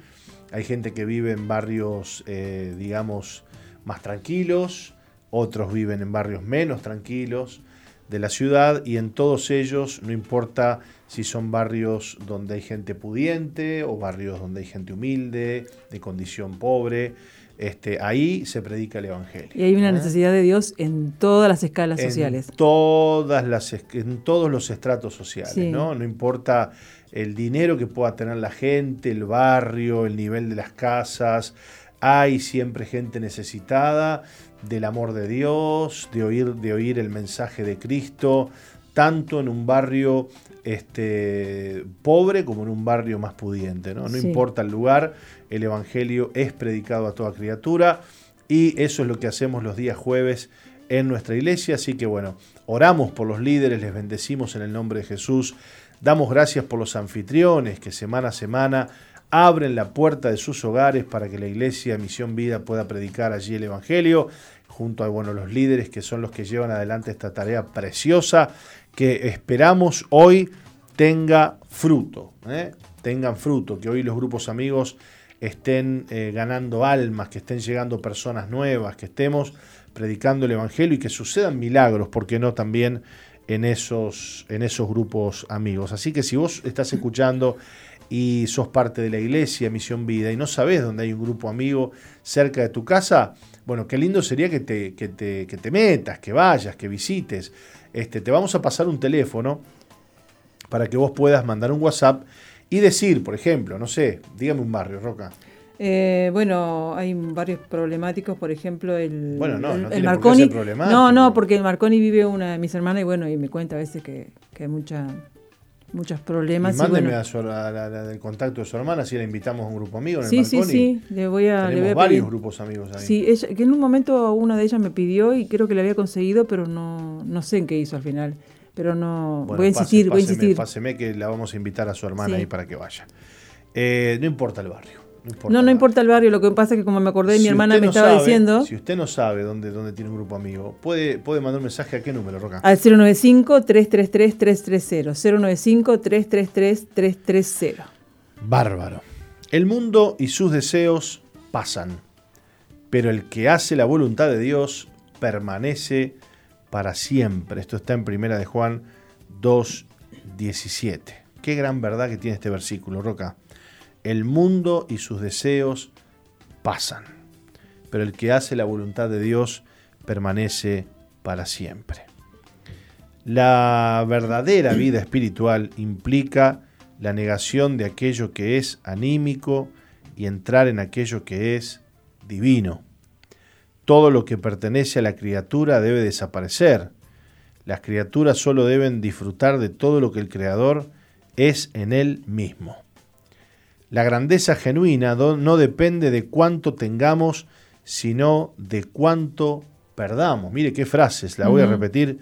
Hay gente que vive en barrios, eh, digamos, más tranquilos, otros viven en barrios menos tranquilos de la ciudad y en todos ellos, no importa si son barrios donde hay gente pudiente o barrios donde hay gente humilde, de condición pobre, este, ahí se predica el Evangelio. Y hay una necesidad de Dios en todas las escalas sociales. Todas las, en todos los estratos sociales, ¿no? No importa el dinero que pueda tener la gente, el barrio, el nivel de las casas, hay siempre gente necesitada del amor de Dios, de oír, de oír el mensaje de Cristo, tanto en un barrio este, pobre como en un barrio más pudiente. No, no importa el lugar, el Evangelio es predicado a toda criatura y eso es lo que hacemos los días jueves en nuestra iglesia. Así que bueno, oramos por los líderes, les bendecimos en el nombre de Jesús. Damos gracias por los anfitriones que semana a semana abren la puerta de sus hogares para que la iglesia Misión Vida pueda predicar allí el Evangelio, junto a bueno, los líderes que son los que llevan adelante esta tarea preciosa que esperamos hoy tenga fruto. ¿eh? Tengan fruto, que hoy los grupos amigos estén eh, ganando almas, que estén llegando personas nuevas, que estemos predicando el Evangelio y que sucedan milagros, ¿por qué no también en esos, en esos grupos amigos? Así que si vos estás escuchando y sos parte de la iglesia, Misión Vida, y no sabés dónde hay un grupo amigo cerca de tu casa, bueno, qué lindo sería que te, que te, que te metas, que vayas, que visites. Este, te vamos a pasar un teléfono para que vos puedas mandar un WhatsApp y decir, por ejemplo, no sé, dígame un barrio, Roca. Eh, bueno, hay varios problemáticos, por ejemplo, el, bueno, no, el, no Marconi. No, no, porque el Marconi vive una de mis hermanas y bueno, y me cuenta a veces que, que hay mucha, muchos problemas. Y mándeme a, su, el contacto de su hermana si la invitamos a un grupo amigo en sí, el Sí, sí, le voy a. Tenemos varios grupos amigos ahí. Sí, que en un momento una de ellas me pidió y creo que le había conseguido, pero no, no sé en qué hizo al final. Pero no. voy a insistir, voy a insistir. Páseme que la vamos a invitar a su hermana ahí para que vaya. Eh, no importa el barrio. No, no, importa el barrio, lo que pasa es que como me acordé, mi hermana me estaba diciendo... Si usted no sabe dónde, dónde tiene un grupo amigo, puede, puede mandar un mensaje a qué número, Roca. Al 095-333-330. 095-333-330. Bárbaro. El mundo y sus deseos pasan, pero el que hace la voluntad de Dios permanece para siempre. Esto está en Primera de Juan 2.17. Qué gran verdad que tiene este versículo, Roca. El mundo y sus deseos pasan, pero el que hace la voluntad de Dios permanece para siempre. La verdadera vida espiritual implica la negación de aquello que es anímico y entrar en aquello que es divino. Todo lo que pertenece a la criatura debe desaparecer. Las criaturas solo deben disfrutar de todo lo que el Creador es en él mismo. La grandeza genuina no depende de cuánto tengamos, sino de cuánto perdamos. Mire qué frases, la voy a repetir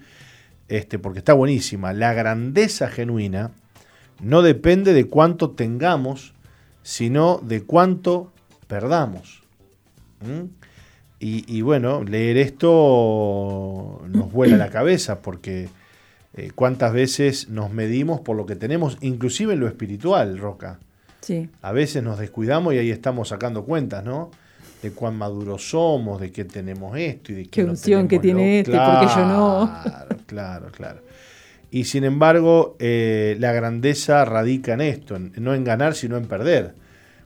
este, porque está buenísima. La grandeza genuina no depende de cuánto tengamos, sino de cuánto perdamos. ¿Mm? Y, bueno, leer esto nos vuela la cabeza porque eh, cuántas veces nos medimos por lo que tenemos, inclusive en lo espiritual, Roca. A veces nos descuidamos y ahí estamos sacando cuentas, ¿no? De cuán maduros somos, de qué tenemos esto y de qué, qué unción que tiene este, porque yo no. Claro, claro, claro. Y sin embargo, eh, la grandeza radica en esto, en, no en ganar, sino en perder.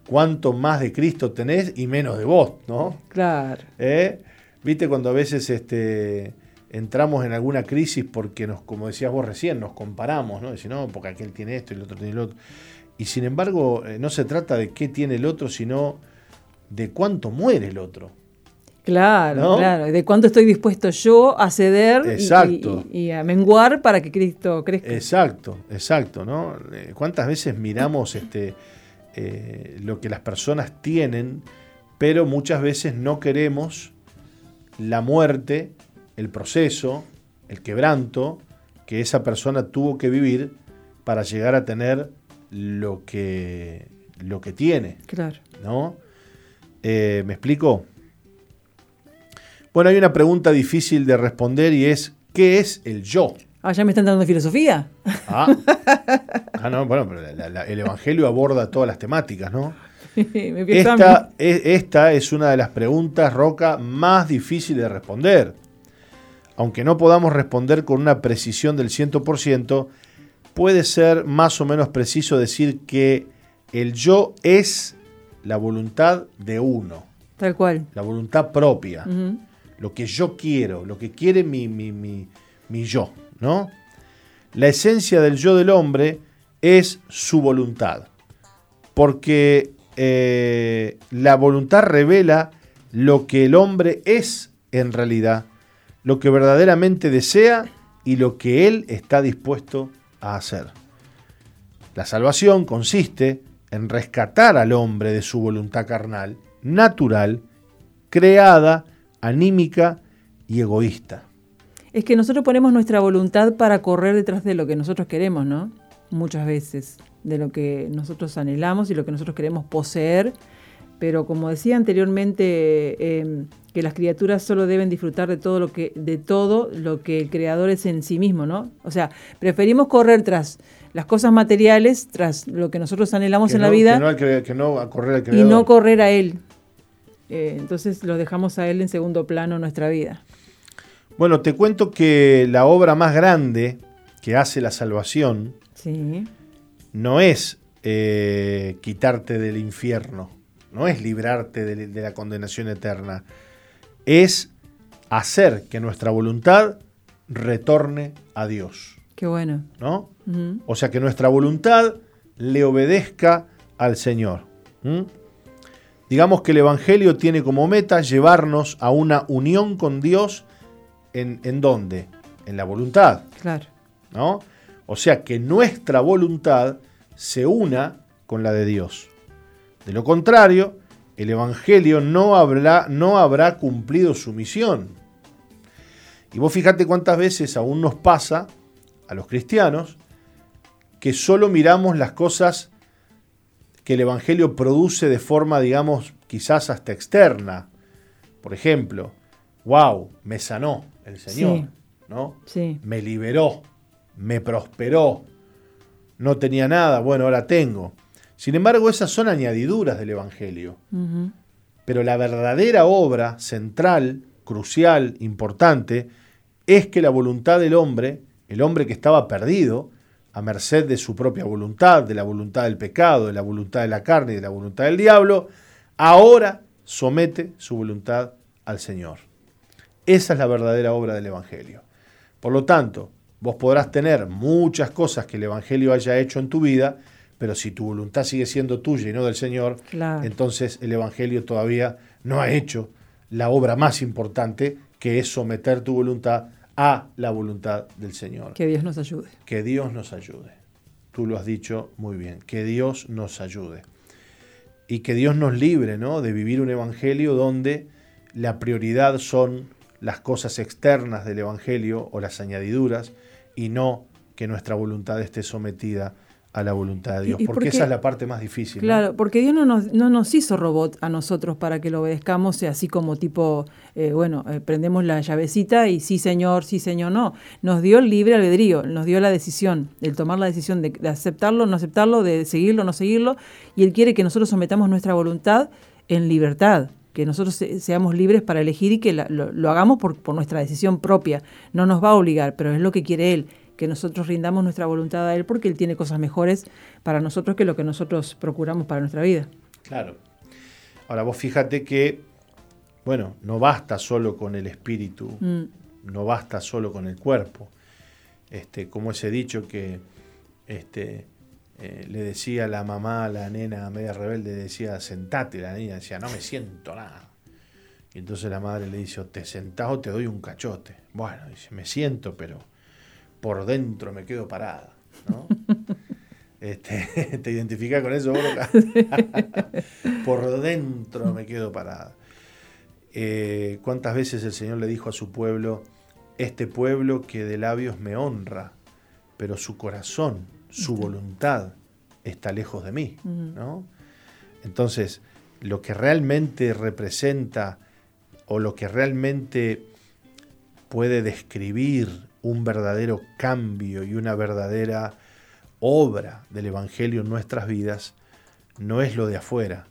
Cuánto más de Cristo tenés y menos de vos, ¿no? Claro. ¿Eh? Viste cuando a veces este, entramos en alguna crisis porque nos, como decías vos recién, nos comparamos, ¿no? Decir, no, porque aquel tiene esto y el otro tiene el otro. Y sin embargo, eh, no se trata de qué tiene el otro, sino de cuánto muere el otro. Claro, claro. De cuánto estoy dispuesto yo a ceder y, a menguar para que Cristo crezca. Exacto, exacto, ¿no? Eh, ¿Cuántas veces miramos este, eh, lo que las personas tienen, pero muchas veces no queremos la muerte, el proceso, el quebranto que esa persona tuvo que vivir para llegar a tener lo que, lo que tiene. Claro. ¿No? Eh, ¿Me explico? Bueno, hay una pregunta difícil de responder y es, ¿qué es el yo? Ah, ya me están dando filosofía. Ah, ah no, bueno, pero el Evangelio aborda todas las temáticas, ¿no? esta, es, esta es una de las preguntas, Roca, más difíciles de responder. Aunque no podamos responder con una precisión del 100%, puede ser más o menos preciso decir que el yo es la voluntad de uno. Tal cual. La voluntad propia. Lo que yo quiero, lo que quiere mi, mi, mi, yo, ¿no? La esencia del yo del hombre es su voluntad. Porque eh, la voluntad revela lo que el hombre es en realidad, lo que verdaderamente desea y lo que él está dispuesto a hacer. La salvación consiste en rescatar al hombre de su voluntad carnal, natural, creada, anímica y egoísta. Es que nosotros ponemos nuestra voluntad para correr detrás de lo que nosotros queremos, ¿no? Muchas veces, de lo que nosotros anhelamos y lo que nosotros queremos poseer. Pero como decía anteriormente, em, que las criaturas solo deben disfrutar de todo lo que de todo lo que el creador es en sí mismo, ¿no? O sea, preferimos correr tras las cosas materiales tras lo que nosotros anhelamos en la vida. Que no, a correr Y no correr a Él. Eh, entonces lo dejamos a Él en segundo plano en nuestra vida. Bueno, te cuento que la obra más grande que hace la salvación no es eh, quitarte del infierno, no es librarte de, la condenación eterna, es hacer que nuestra voluntad retorne a Dios. Qué bueno. ¿No? O sea, que nuestra voluntad le obedezca al Señor. Digamos que el Evangelio tiene como meta llevarnos a una unión con Dios en, en dónde? En la voluntad. Claro. ¿No? O sea, que nuestra voluntad se una con la de Dios. De lo contrario, el Evangelio no habrá, no habrá cumplido su misión. Y vos fíjate cuántas veces aún nos pasa a los cristianos que solo miramos las cosas que el Evangelio produce de forma, digamos, quizás hasta externa. Por ejemplo, wow, me sanó el Señor, ¿no? Sí. Me liberó, me prosperó, no tenía nada, bueno, ahora tengo. Sin embargo, esas son añadiduras del Evangelio. Pero la verdadera obra central, crucial, importante, es que la voluntad del hombre, el hombre que estaba perdido, a merced de su propia voluntad, de la voluntad del pecado, de la voluntad de la carne y de la voluntad del diablo, ahora somete su voluntad al Señor. Esa es la verdadera obra del Evangelio. Por lo tanto, vos podrás tener muchas cosas que el Evangelio haya hecho en tu vida, pero si tu voluntad sigue siendo tuya y no del Señor, entonces el Evangelio todavía no ha hecho la obra más importante, que es someter tu voluntad a la voluntad del Señor. Que Dios nos ayude. Que Dios nos ayude. Tú lo has dicho muy bien, que Dios nos ayude. Y que Dios nos libre ¿no? de vivir un Evangelio donde la prioridad son las cosas externas del Evangelio o las añadiduras y no que nuestra voluntad esté sometida a la voluntad de Dios, porque, esa es la parte más difícil. Claro, porque Dios no nos, no nos hizo robot a nosotros para que lo obedezcamos así como tipo, eh, bueno, eh, prendemos la llavecita y sí señor, sí señor, no. Nos dio el libre albedrío, nos dio la decisión, el tomar la decisión de, aceptarlo, no aceptarlo, de seguirlo, no seguirlo, y Él quiere que nosotros sometamos nuestra voluntad en libertad, que nosotros seamos libres para elegir y que lo, lo, hagamos por, por nuestra decisión propia. No nos va a obligar, pero es lo que quiere Él que nosotros rindamos nuestra voluntad a Él porque Él tiene cosas mejores para nosotros que lo que nosotros procuramos para nuestra vida. Claro. Ahora vos fíjate que, bueno, no basta solo con el espíritu, mm. no basta solo con el cuerpo. Este, como ese dicho que este, eh, le decía la mamá a la nena media rebelde, decía, sentate, la niña decía, no me siento nada. Y entonces la madre le dice, te sentás o te doy un cachote. Bueno, dice, me siento, pero por dentro me quedo parada. ¿no? Este, ¿Te identificas con eso, por dentro me quedo parada. Eh, ¿Cuántas veces el Señor le dijo a su pueblo, este pueblo que de labios me honra, pero su corazón, su voluntad está lejos de mí? ¿no? Entonces, lo que realmente representa o lo que realmente puede describir un verdadero cambio y una verdadera obra del Evangelio en nuestras vidas, no es lo de afuera,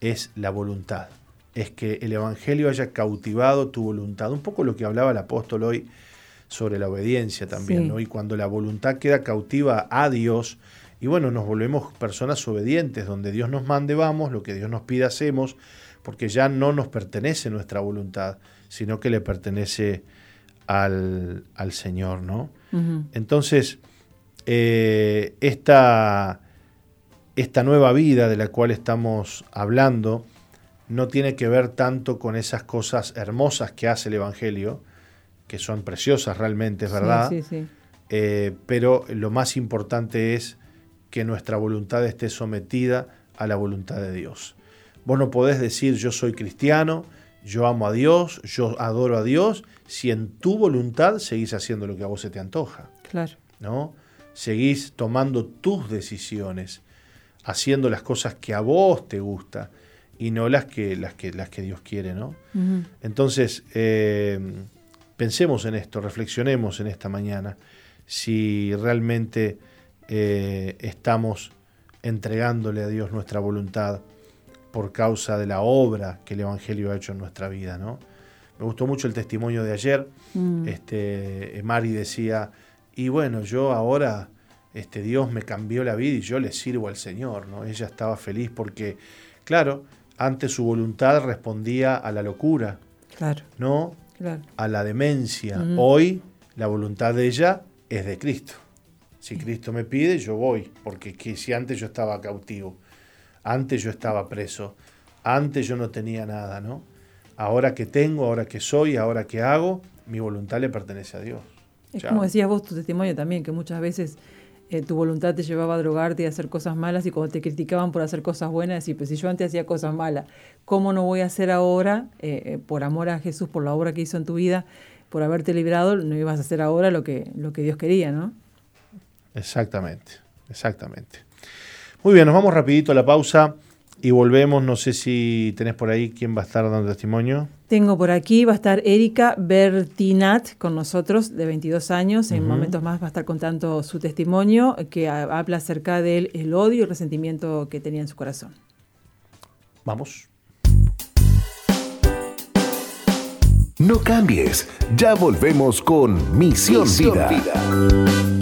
es la voluntad. Es que el Evangelio haya cautivado tu voluntad. Un poco lo que hablaba el apóstol hoy sobre la obediencia también, ¿no? Y cuando la voluntad queda cautiva a Dios, y bueno, nos volvemos personas obedientes, donde Dios nos mande vamos, lo que Dios nos pide hacemos, porque ya no nos pertenece nuestra voluntad, sino que le pertenece al, Señor, ¿no? Entonces, eh, esta, esta nueva vida de la cual estamos hablando no tiene que ver tanto con esas cosas hermosas que hace el Evangelio, que son preciosas realmente, es verdad, eh, pero lo más importante es que nuestra voluntad esté sometida a la voluntad de Dios. Vos no podés decir yo soy cristiano, yo amo a Dios, yo adoro a Dios, si en tu voluntad seguís haciendo lo que a vos se te antoja. Claro. ¿No? Seguís tomando tus decisiones, haciendo las cosas que a vos te gusta y no las que, las que, las que Dios quiere, ¿no? Entonces, eh, pensemos en esto, reflexionemos en esta mañana, si realmente eh, estamos entregándole a Dios nuestra voluntad por causa de la obra que el Evangelio ha hecho en nuestra vida, ¿no? Me gustó mucho el testimonio de ayer. Mm. Este, Mari decía, y bueno, yo ahora, este, Dios me cambió la vida y yo le sirvo al Señor, ¿no? Ella estaba feliz porque, claro, antes su voluntad respondía a la locura, claro. ¿no? A la demencia. Hoy la voluntad de ella es de Cristo. Si Cristo me pide, yo voy, porque si antes yo estaba cautivo, antes yo estaba preso, antes yo no tenía nada, ¿no? Ahora que tengo, ahora que soy, ahora que hago, mi voluntad le pertenece a Dios. Es como decías vos tu testimonio también, que muchas veces eh, tu voluntad te llevaba a drogarte y a hacer cosas malas y cuando te criticaban por hacer cosas buenas, y pues si yo antes hacía cosas malas, ¿cómo no voy a hacer ahora, eh, eh, por amor a Jesús, por la obra que hizo en tu vida, por haberte librado, no ibas a hacer ahora lo que, lo que Dios quería, ¿no? Exactamente, exactamente. Muy bien, nos vamos rapidito a la pausa. Y volvemos, no sé si tenés por ahí quién va a estar dando testimonio. Tengo por aquí, va a estar Erika Bertinat con nosotros, de 22 años. En momentos más va a estar contando su testimonio, que habla acerca del odio y el resentimiento que tenía en su corazón. Vamos. No cambies, ya volvemos con Misión, Vida.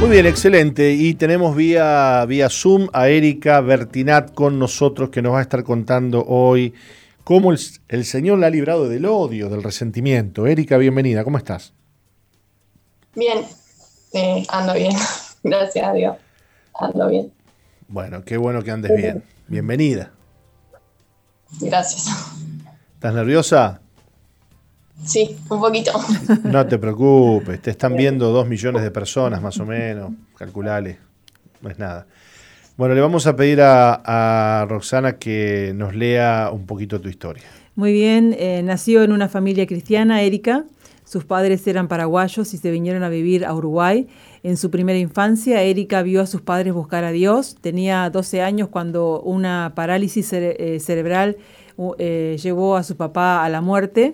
Muy bien, excelente. Y tenemos vía, vía Zoom a Erika Bertinat con nosotros que nos va a estar contando hoy cómo el, Señor la ha librado del odio, del resentimiento. Erika, bienvenida, ¿cómo estás? Bien, ando bien. Gracias a Dios. Ando bien. Bueno, qué bueno que andes bien. Bienvenida. Gracias. ¿Estás nerviosa? Sí, un poquito. No te preocupes, te están viendo dos millones de personas más o menos, calculale, no es nada. Bueno, le vamos a pedir a, Roxana que nos lea un poquito tu historia. Muy bien, eh, nació en una familia cristiana, Erika. Sus padres eran paraguayos y se vinieron a vivir a Uruguay. En su primera infancia, Erika vio a sus padres buscar a Dios. Tenía 12 años cuando una parálisis eh, cerebral eh, llevó a su papá a la muerte.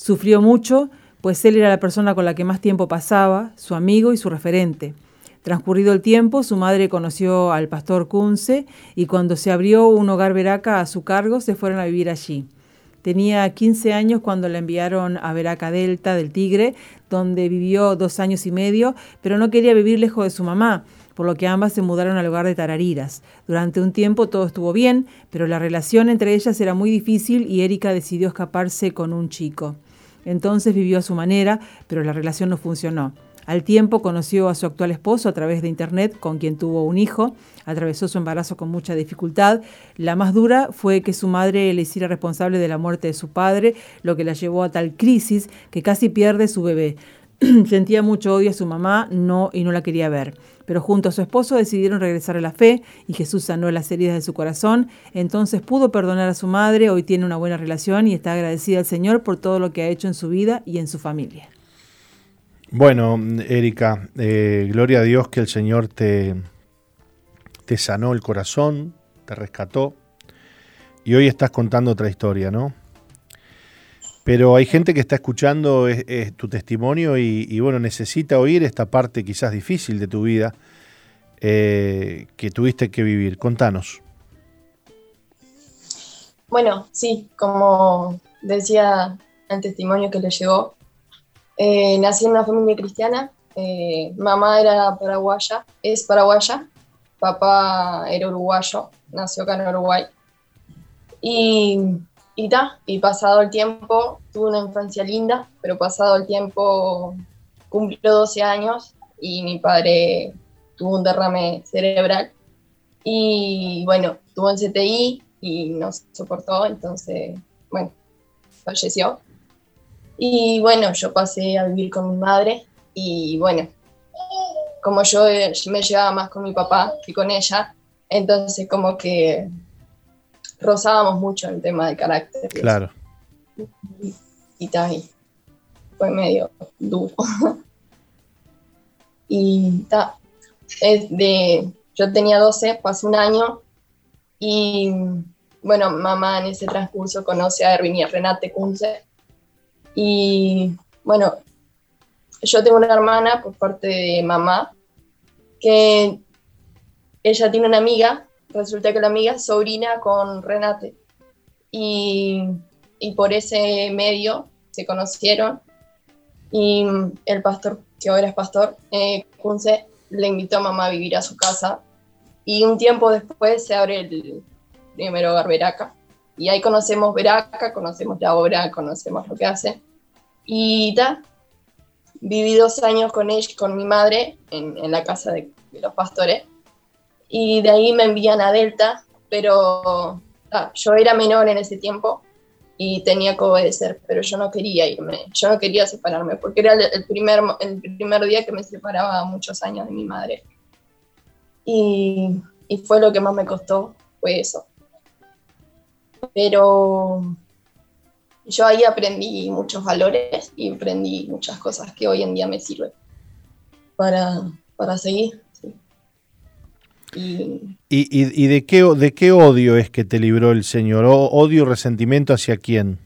Sufrió mucho, pues él era la persona con la que más tiempo pasaba, su amigo y su referente. Transcurrido el tiempo, su madre conoció al pastor Kunze y cuando se abrió un hogar veraca a su cargo, se fueron a vivir allí. Tenía 15 años cuando la enviaron a Veraca Delta del Tigre, donde vivió dos años y medio, pero no quería vivir lejos de su mamá, por lo que ambas se mudaron al hogar de Tarariras. Durante un tiempo todo estuvo bien, pero la relación entre ellas era muy difícil y Erika decidió escaparse con un chico. Entonces vivió a su manera, pero la relación no funcionó. Al tiempo conoció a su actual esposo a través de Internet, con quien tuvo un hijo. Atravesó su embarazo con mucha dificultad. La más dura fue que su madre le hiciera responsable de la muerte de su padre, lo que la llevó a tal crisis que casi pierde su bebé. Sentía mucho odio a su mamá no, y no la quería ver pero junto a su esposo decidieron regresar a la fe y Jesús sanó las heridas de su corazón. Entonces pudo perdonar a su madre, hoy tiene una buena relación y está agradecida al Señor por todo lo que ha hecho en su vida y en su familia. Bueno, Erika, eh, gloria a Dios que el Señor te, te sanó el corazón, te rescató y hoy estás contando otra historia, ¿no? Pero hay gente que está escuchando tu testimonio y, bueno, necesita oír esta parte quizás difícil de tu vida eh, que tuviste que vivir. Contanos. Bueno, sí, como decía el testimonio que le llegó, eh, nací en una familia cristiana, eh, mamá era paraguaya, es paraguaya, papá era uruguayo, nació acá en Uruguay. Y y, y pasado el tiempo, tuve una infancia linda, pero pasado el tiempo cumplió 12 años y mi padre tuvo un derrame cerebral. Y bueno, tuvo un CTI y no soportó, entonces, bueno, falleció. Y bueno, yo pasé a vivir con mi madre y bueno, como yo me llevaba más con mi papá que con ella, entonces como que rozábamos mucho el tema de carácter. Claro. Y, y fue medio duro. y ta, es de, yo tenía 12, pasó un año y bueno, mamá en ese transcurso conoce a Erwin y a Renate Kunze. Y bueno, yo tengo una hermana por parte de mamá que ella tiene una amiga resulta que la amiga es sobrina con Renate. Y, por ese medio se conocieron y el pastor, que ahora es pastor, eh, Kunze, le invitó a mamá a vivir a su casa. Y un tiempo después se abre el primer hogar Veraca y ahí conocemos Veraca, conocemos la obra, conocemos lo que hace. Y ta, viví dos años con ella, con mi madre en, la casa de los pastores y de ahí me envían a Delta, pero ah, yo era menor en ese tiempo y tenía que obedecer, pero yo no quería irme, yo no quería separarme, porque era el primer, el primer día que me separaba muchos años de mi madre. Y, y fue lo que más me costó, fue eso. Pero yo ahí aprendí muchos valores y aprendí muchas cosas que hoy en día me sirven para, para seguir. ¿Y, y, de, qué, de qué odio es que te libró el Señor? ¿Odio, resentimiento hacia quién?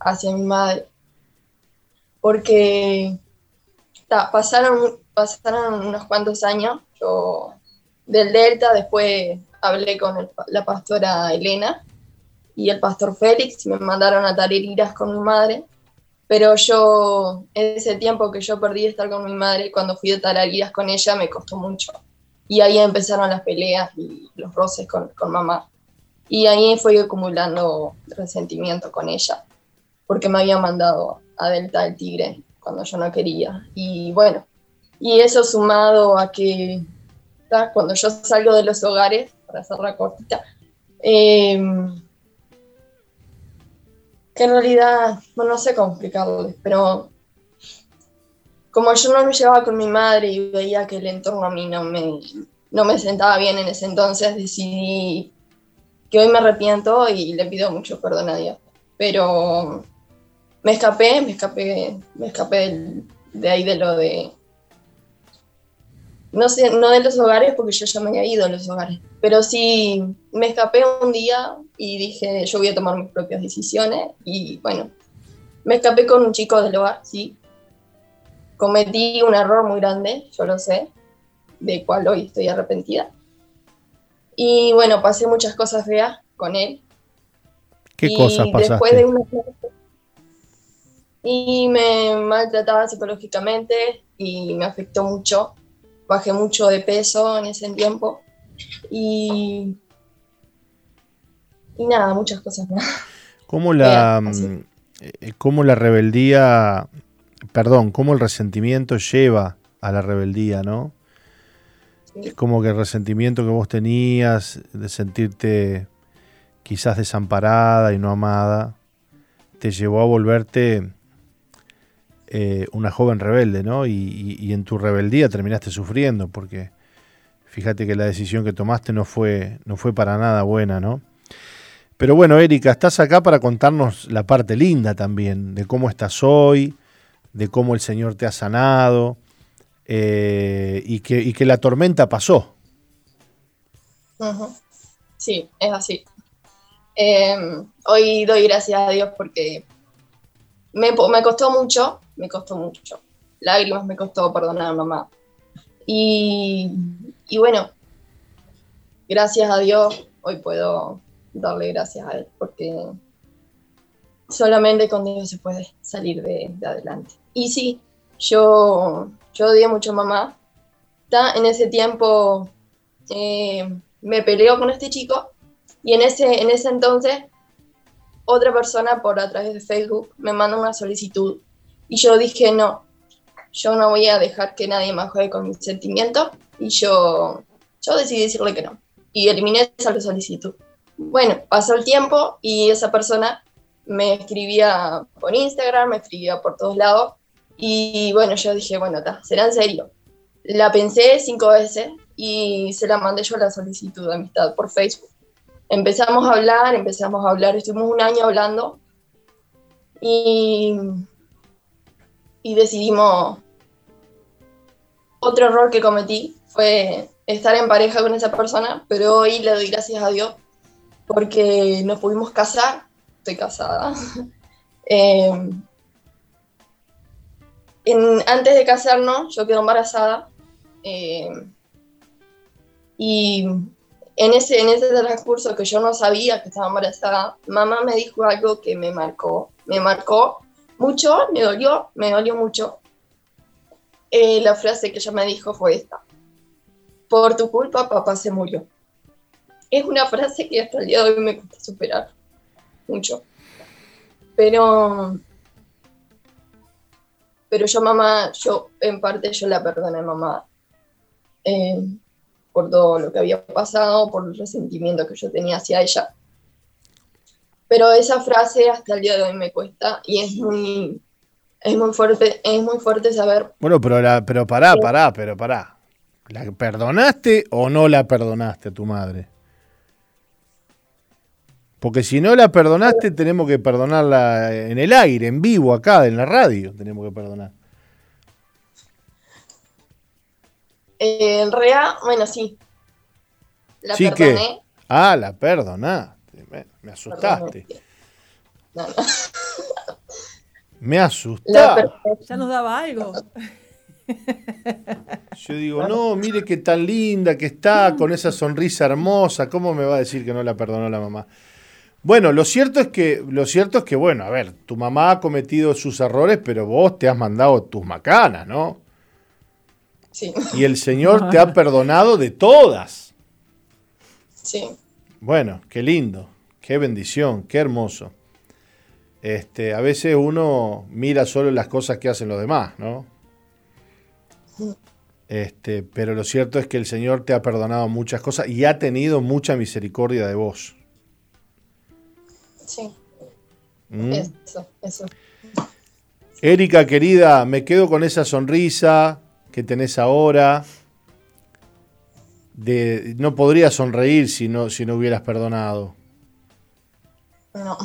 Hacia mi madre. Porque pasaron, pasaron unos cuantos años, yo del Delta, después hablé con la pastora Elena y el pastor Félix, y me mandaron a Tareriras con mi madre pero yo, ese tiempo que yo perdí de estar con mi madre, cuando fui de Tarariras con ella, me costó mucho. Y ahí empezaron las peleas y los roces con, con mamá. Y ahí fui acumulando resentimiento con ella, porque me había mandado a Delta del Tigre cuando yo no quería. Y bueno, y eso sumado a que cuando yo salgo de los hogares, para hacer la cortita, eh, que en realidad, no sé cómo explicarles, pero como yo no me llevaba con mi madre y veía que el entorno a mí no me, no me sentaba bien en ese entonces, decidí que hoy me arrepiento y le pido mucho perdón a Dios. Pero me escapé, me escapé, me escapé de ahí de lo de no sé, no de los hogares porque yo ya me había ido a los hogares, pero sí me escapé un día y dije, yo voy a tomar mis propias decisiones y bueno, me escapé con un chico del hogar, sí. Cometí un error muy grande, yo lo sé, de cual hoy estoy arrepentida. Y bueno, pasé muchas cosas feas con él. ¿Qué cosas pasaste? Después de una... Y me maltrataba psicológicamente y me afectó mucho bajé mucho de peso en ese tiempo y, y nada, muchas cosas más. ¿Cómo la, mm, eh, cómo la rebeldía, perdón, cómo el resentimiento lleva a la rebeldía, no? Es como que el resentimiento que vos tenías de sentirte quizás desamparada y no amada, te llevó a volverte eh, una joven rebelde, ¿no? Y, en tu rebeldía terminaste sufriendo, porque fíjate que la decisión que tomaste no fue, no fue para nada buena, ¿no? Pero bueno, Erika, estás acá para contarnos la parte linda también, de cómo estás hoy, de cómo el Señor te ha sanado eh, y, que, la tormenta pasó. Sí, es así. Em, hoy doy gracias a Dios porque me, costó mucho, me costó mucho. Lágrimas me costó perdonar a mamá. Y, y bueno, gracias a Dios hoy puedo darle gracias a Él porque solamente con Dios se puede salir de, adelante. Y sí, yo, yo odié mucho a mamá. En ese tiempo eh, me peleó con este chico y en ese, en ese entonces otra persona por a través de Facebook me mandó una solicitud y yo dije no, yo no voy a dejar que nadie más juegue con mis sentimientos y yo, yo decidí decirle que no y eliminé esa solicitud. Bueno, pasó el tiempo y esa persona me escribía por Instagram, me escribía por todos lados. Y bueno, yo dije, bueno, será en serio. La pensé cinco veces y se la mandé yo la solicitud de amistad por Facebook. Empezamos a hablar, empezamos a hablar, estuvimos un año hablando y, y decidimos, otro error que cometí fue estar en pareja con esa persona, pero hoy le doy gracias a Dios porque nos pudimos casar estoy casada. Eh, antes de casarnos, yo quedé embarazada. Eh, y en ese, en ese transcurso que yo no sabía que estaba embarazada, mamá me dijo algo que me marcó. Me marcó mucho, me dolió, me dolió mucho. Eh, la frase que ella me dijo fue esta. Por tu culpa, papá se murió. Es una frase que hasta el día de hoy me cuesta superar mucho. Pero, pero yo mamá, yo en parte yo la perdoné mamá eh, por todo lo que había pasado, por el resentimiento que yo tenía hacia ella. Pero esa frase hasta el día de hoy me cuesta y es muy, es muy fuerte, es muy fuerte saber. Bueno, pero la, pero pará, pará, pero pará. ¿La perdonaste o no la perdonaste a tu madre? Porque si no la perdonaste, tenemos que perdonarla en el aire, en vivo, acá, en la radio, tenemos que perdonar. En realidad, bueno, sí. La sí perdoné. Ah, la perdonaste. Me, asustaste. Me asustaste. Ya nos daba algo. Yo digo, no, mire qué tan linda que está, con esa sonrisa hermosa. ¿Cómo me va a decir que no la perdonó la mamá? Bueno, lo cierto es que, lo cierto es que, bueno, a ver, tu mamá ha cometido sus errores, pero vos te has mandado tus macanas, ¿no? Sí. Y el Señor te ha perdonado de todas. Sí. Bueno, qué lindo, qué bendición, qué hermoso. Este, a veces uno mira solo las cosas que hacen los demás, ¿no? Este, pero lo cierto es que el Señor te ha perdonado muchas cosas y ha tenido mucha misericordia de vos. Sí. Mm. Eso, eso. Erika, querida, me quedo con esa sonrisa que tenés ahora. De, no podría sonreír si no, si no hubieras perdonado. No.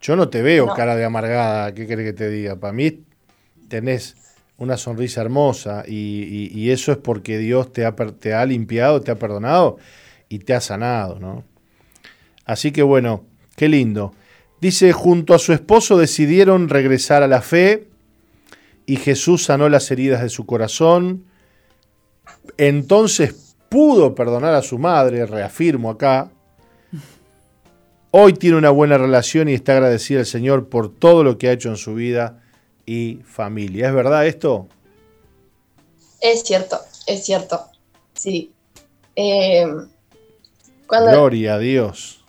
Yo no te veo cara de amargada, ¿qué querés que te diga? Para mí tenés una sonrisa hermosa y, eso es porque Dios te ha, te ha limpiado, te ha perdonado y te ha sanado, ¿no? Así que bueno, Qué lindo. Dice, junto a su esposo decidieron regresar a la fe y Jesús sanó las heridas de su corazón. Entonces pudo perdonar a su madre, reafirmo acá. Hoy tiene una buena relación y está agradecida al Señor por todo lo que ha hecho en su vida y familia. ¿Es verdad esto? Es cierto, es cierto. Sí. Eh, Gloria a Dios.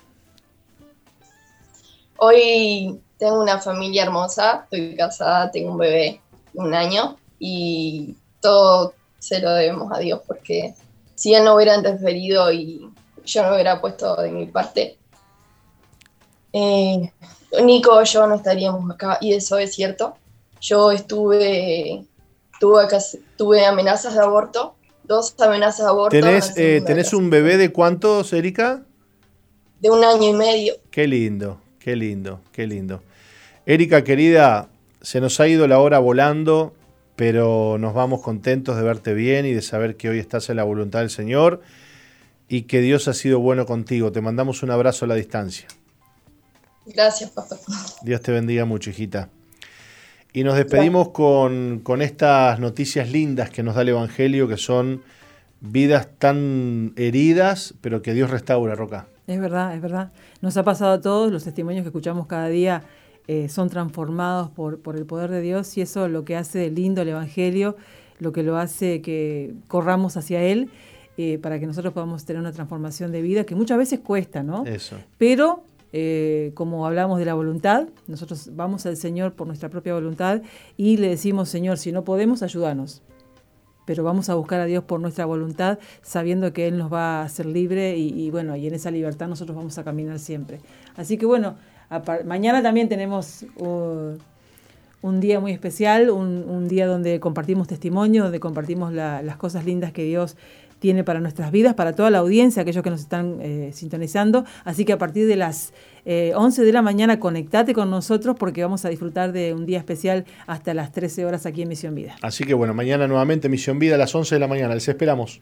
Hoy tengo una familia hermosa, estoy casada, tengo un bebé un año y todo se lo debemos a Dios porque si él no hubiera interferido y yo no hubiera puesto de mi parte, eh, Nico y yo no estaríamos acá y eso es cierto. Yo estuve, tuve, tuve amenazas de aborto, dos amenazas de aborto. ¿Tenés, eh, ¿tenés un bebé de cuántos, Erika? De un año y medio. Qué lindo. Qué lindo, qué lindo. Erika, querida, se nos ha ido la hora volando, pero nos vamos contentos de verte bien y de saber que hoy estás en la voluntad del Señor y que Dios ha sido bueno contigo. Te mandamos un abrazo a la distancia. Gracias, papá. Dios te bendiga mucho, hijita. Y nos despedimos con, con, estas noticias lindas que nos da el Evangelio, que son vidas tan heridas, pero que Dios restaura, Roca. Es verdad, es verdad. Nos ha pasado a todos, los testimonios que escuchamos cada día eh, son transformados por, por el poder de Dios y eso lo que hace lindo el Evangelio, lo que lo hace que corramos hacia Él. Eh, para que nosotros podamos tener una transformación de vida que muchas veces cuesta, ¿no? Eso. Pero eh, como hablamos de la voluntad, nosotros vamos al Señor por nuestra propia voluntad y le decimos, Señor, si no podemos, ayúdanos. Pero vamos a buscar a Dios por nuestra voluntad, sabiendo que Él nos va a hacer libre y, bueno, y en esa libertad nosotros vamos a caminar siempre. Así que bueno, mañana también tenemos uh, un día muy especial, un, día donde compartimos testimonio, donde compartimos las cosas lindas que Dios tiene para nuestras vidas, para toda la audiencia, aquellos que nos están eh, sintonizando. Así que a partir de las 11 eh, de la mañana conectate con nosotros porque vamos a disfrutar de un día especial hasta las 13 horas aquí en Misión Vida. Así que bueno, mañana nuevamente Misión Vida a las 11 de la mañana. Les esperamos.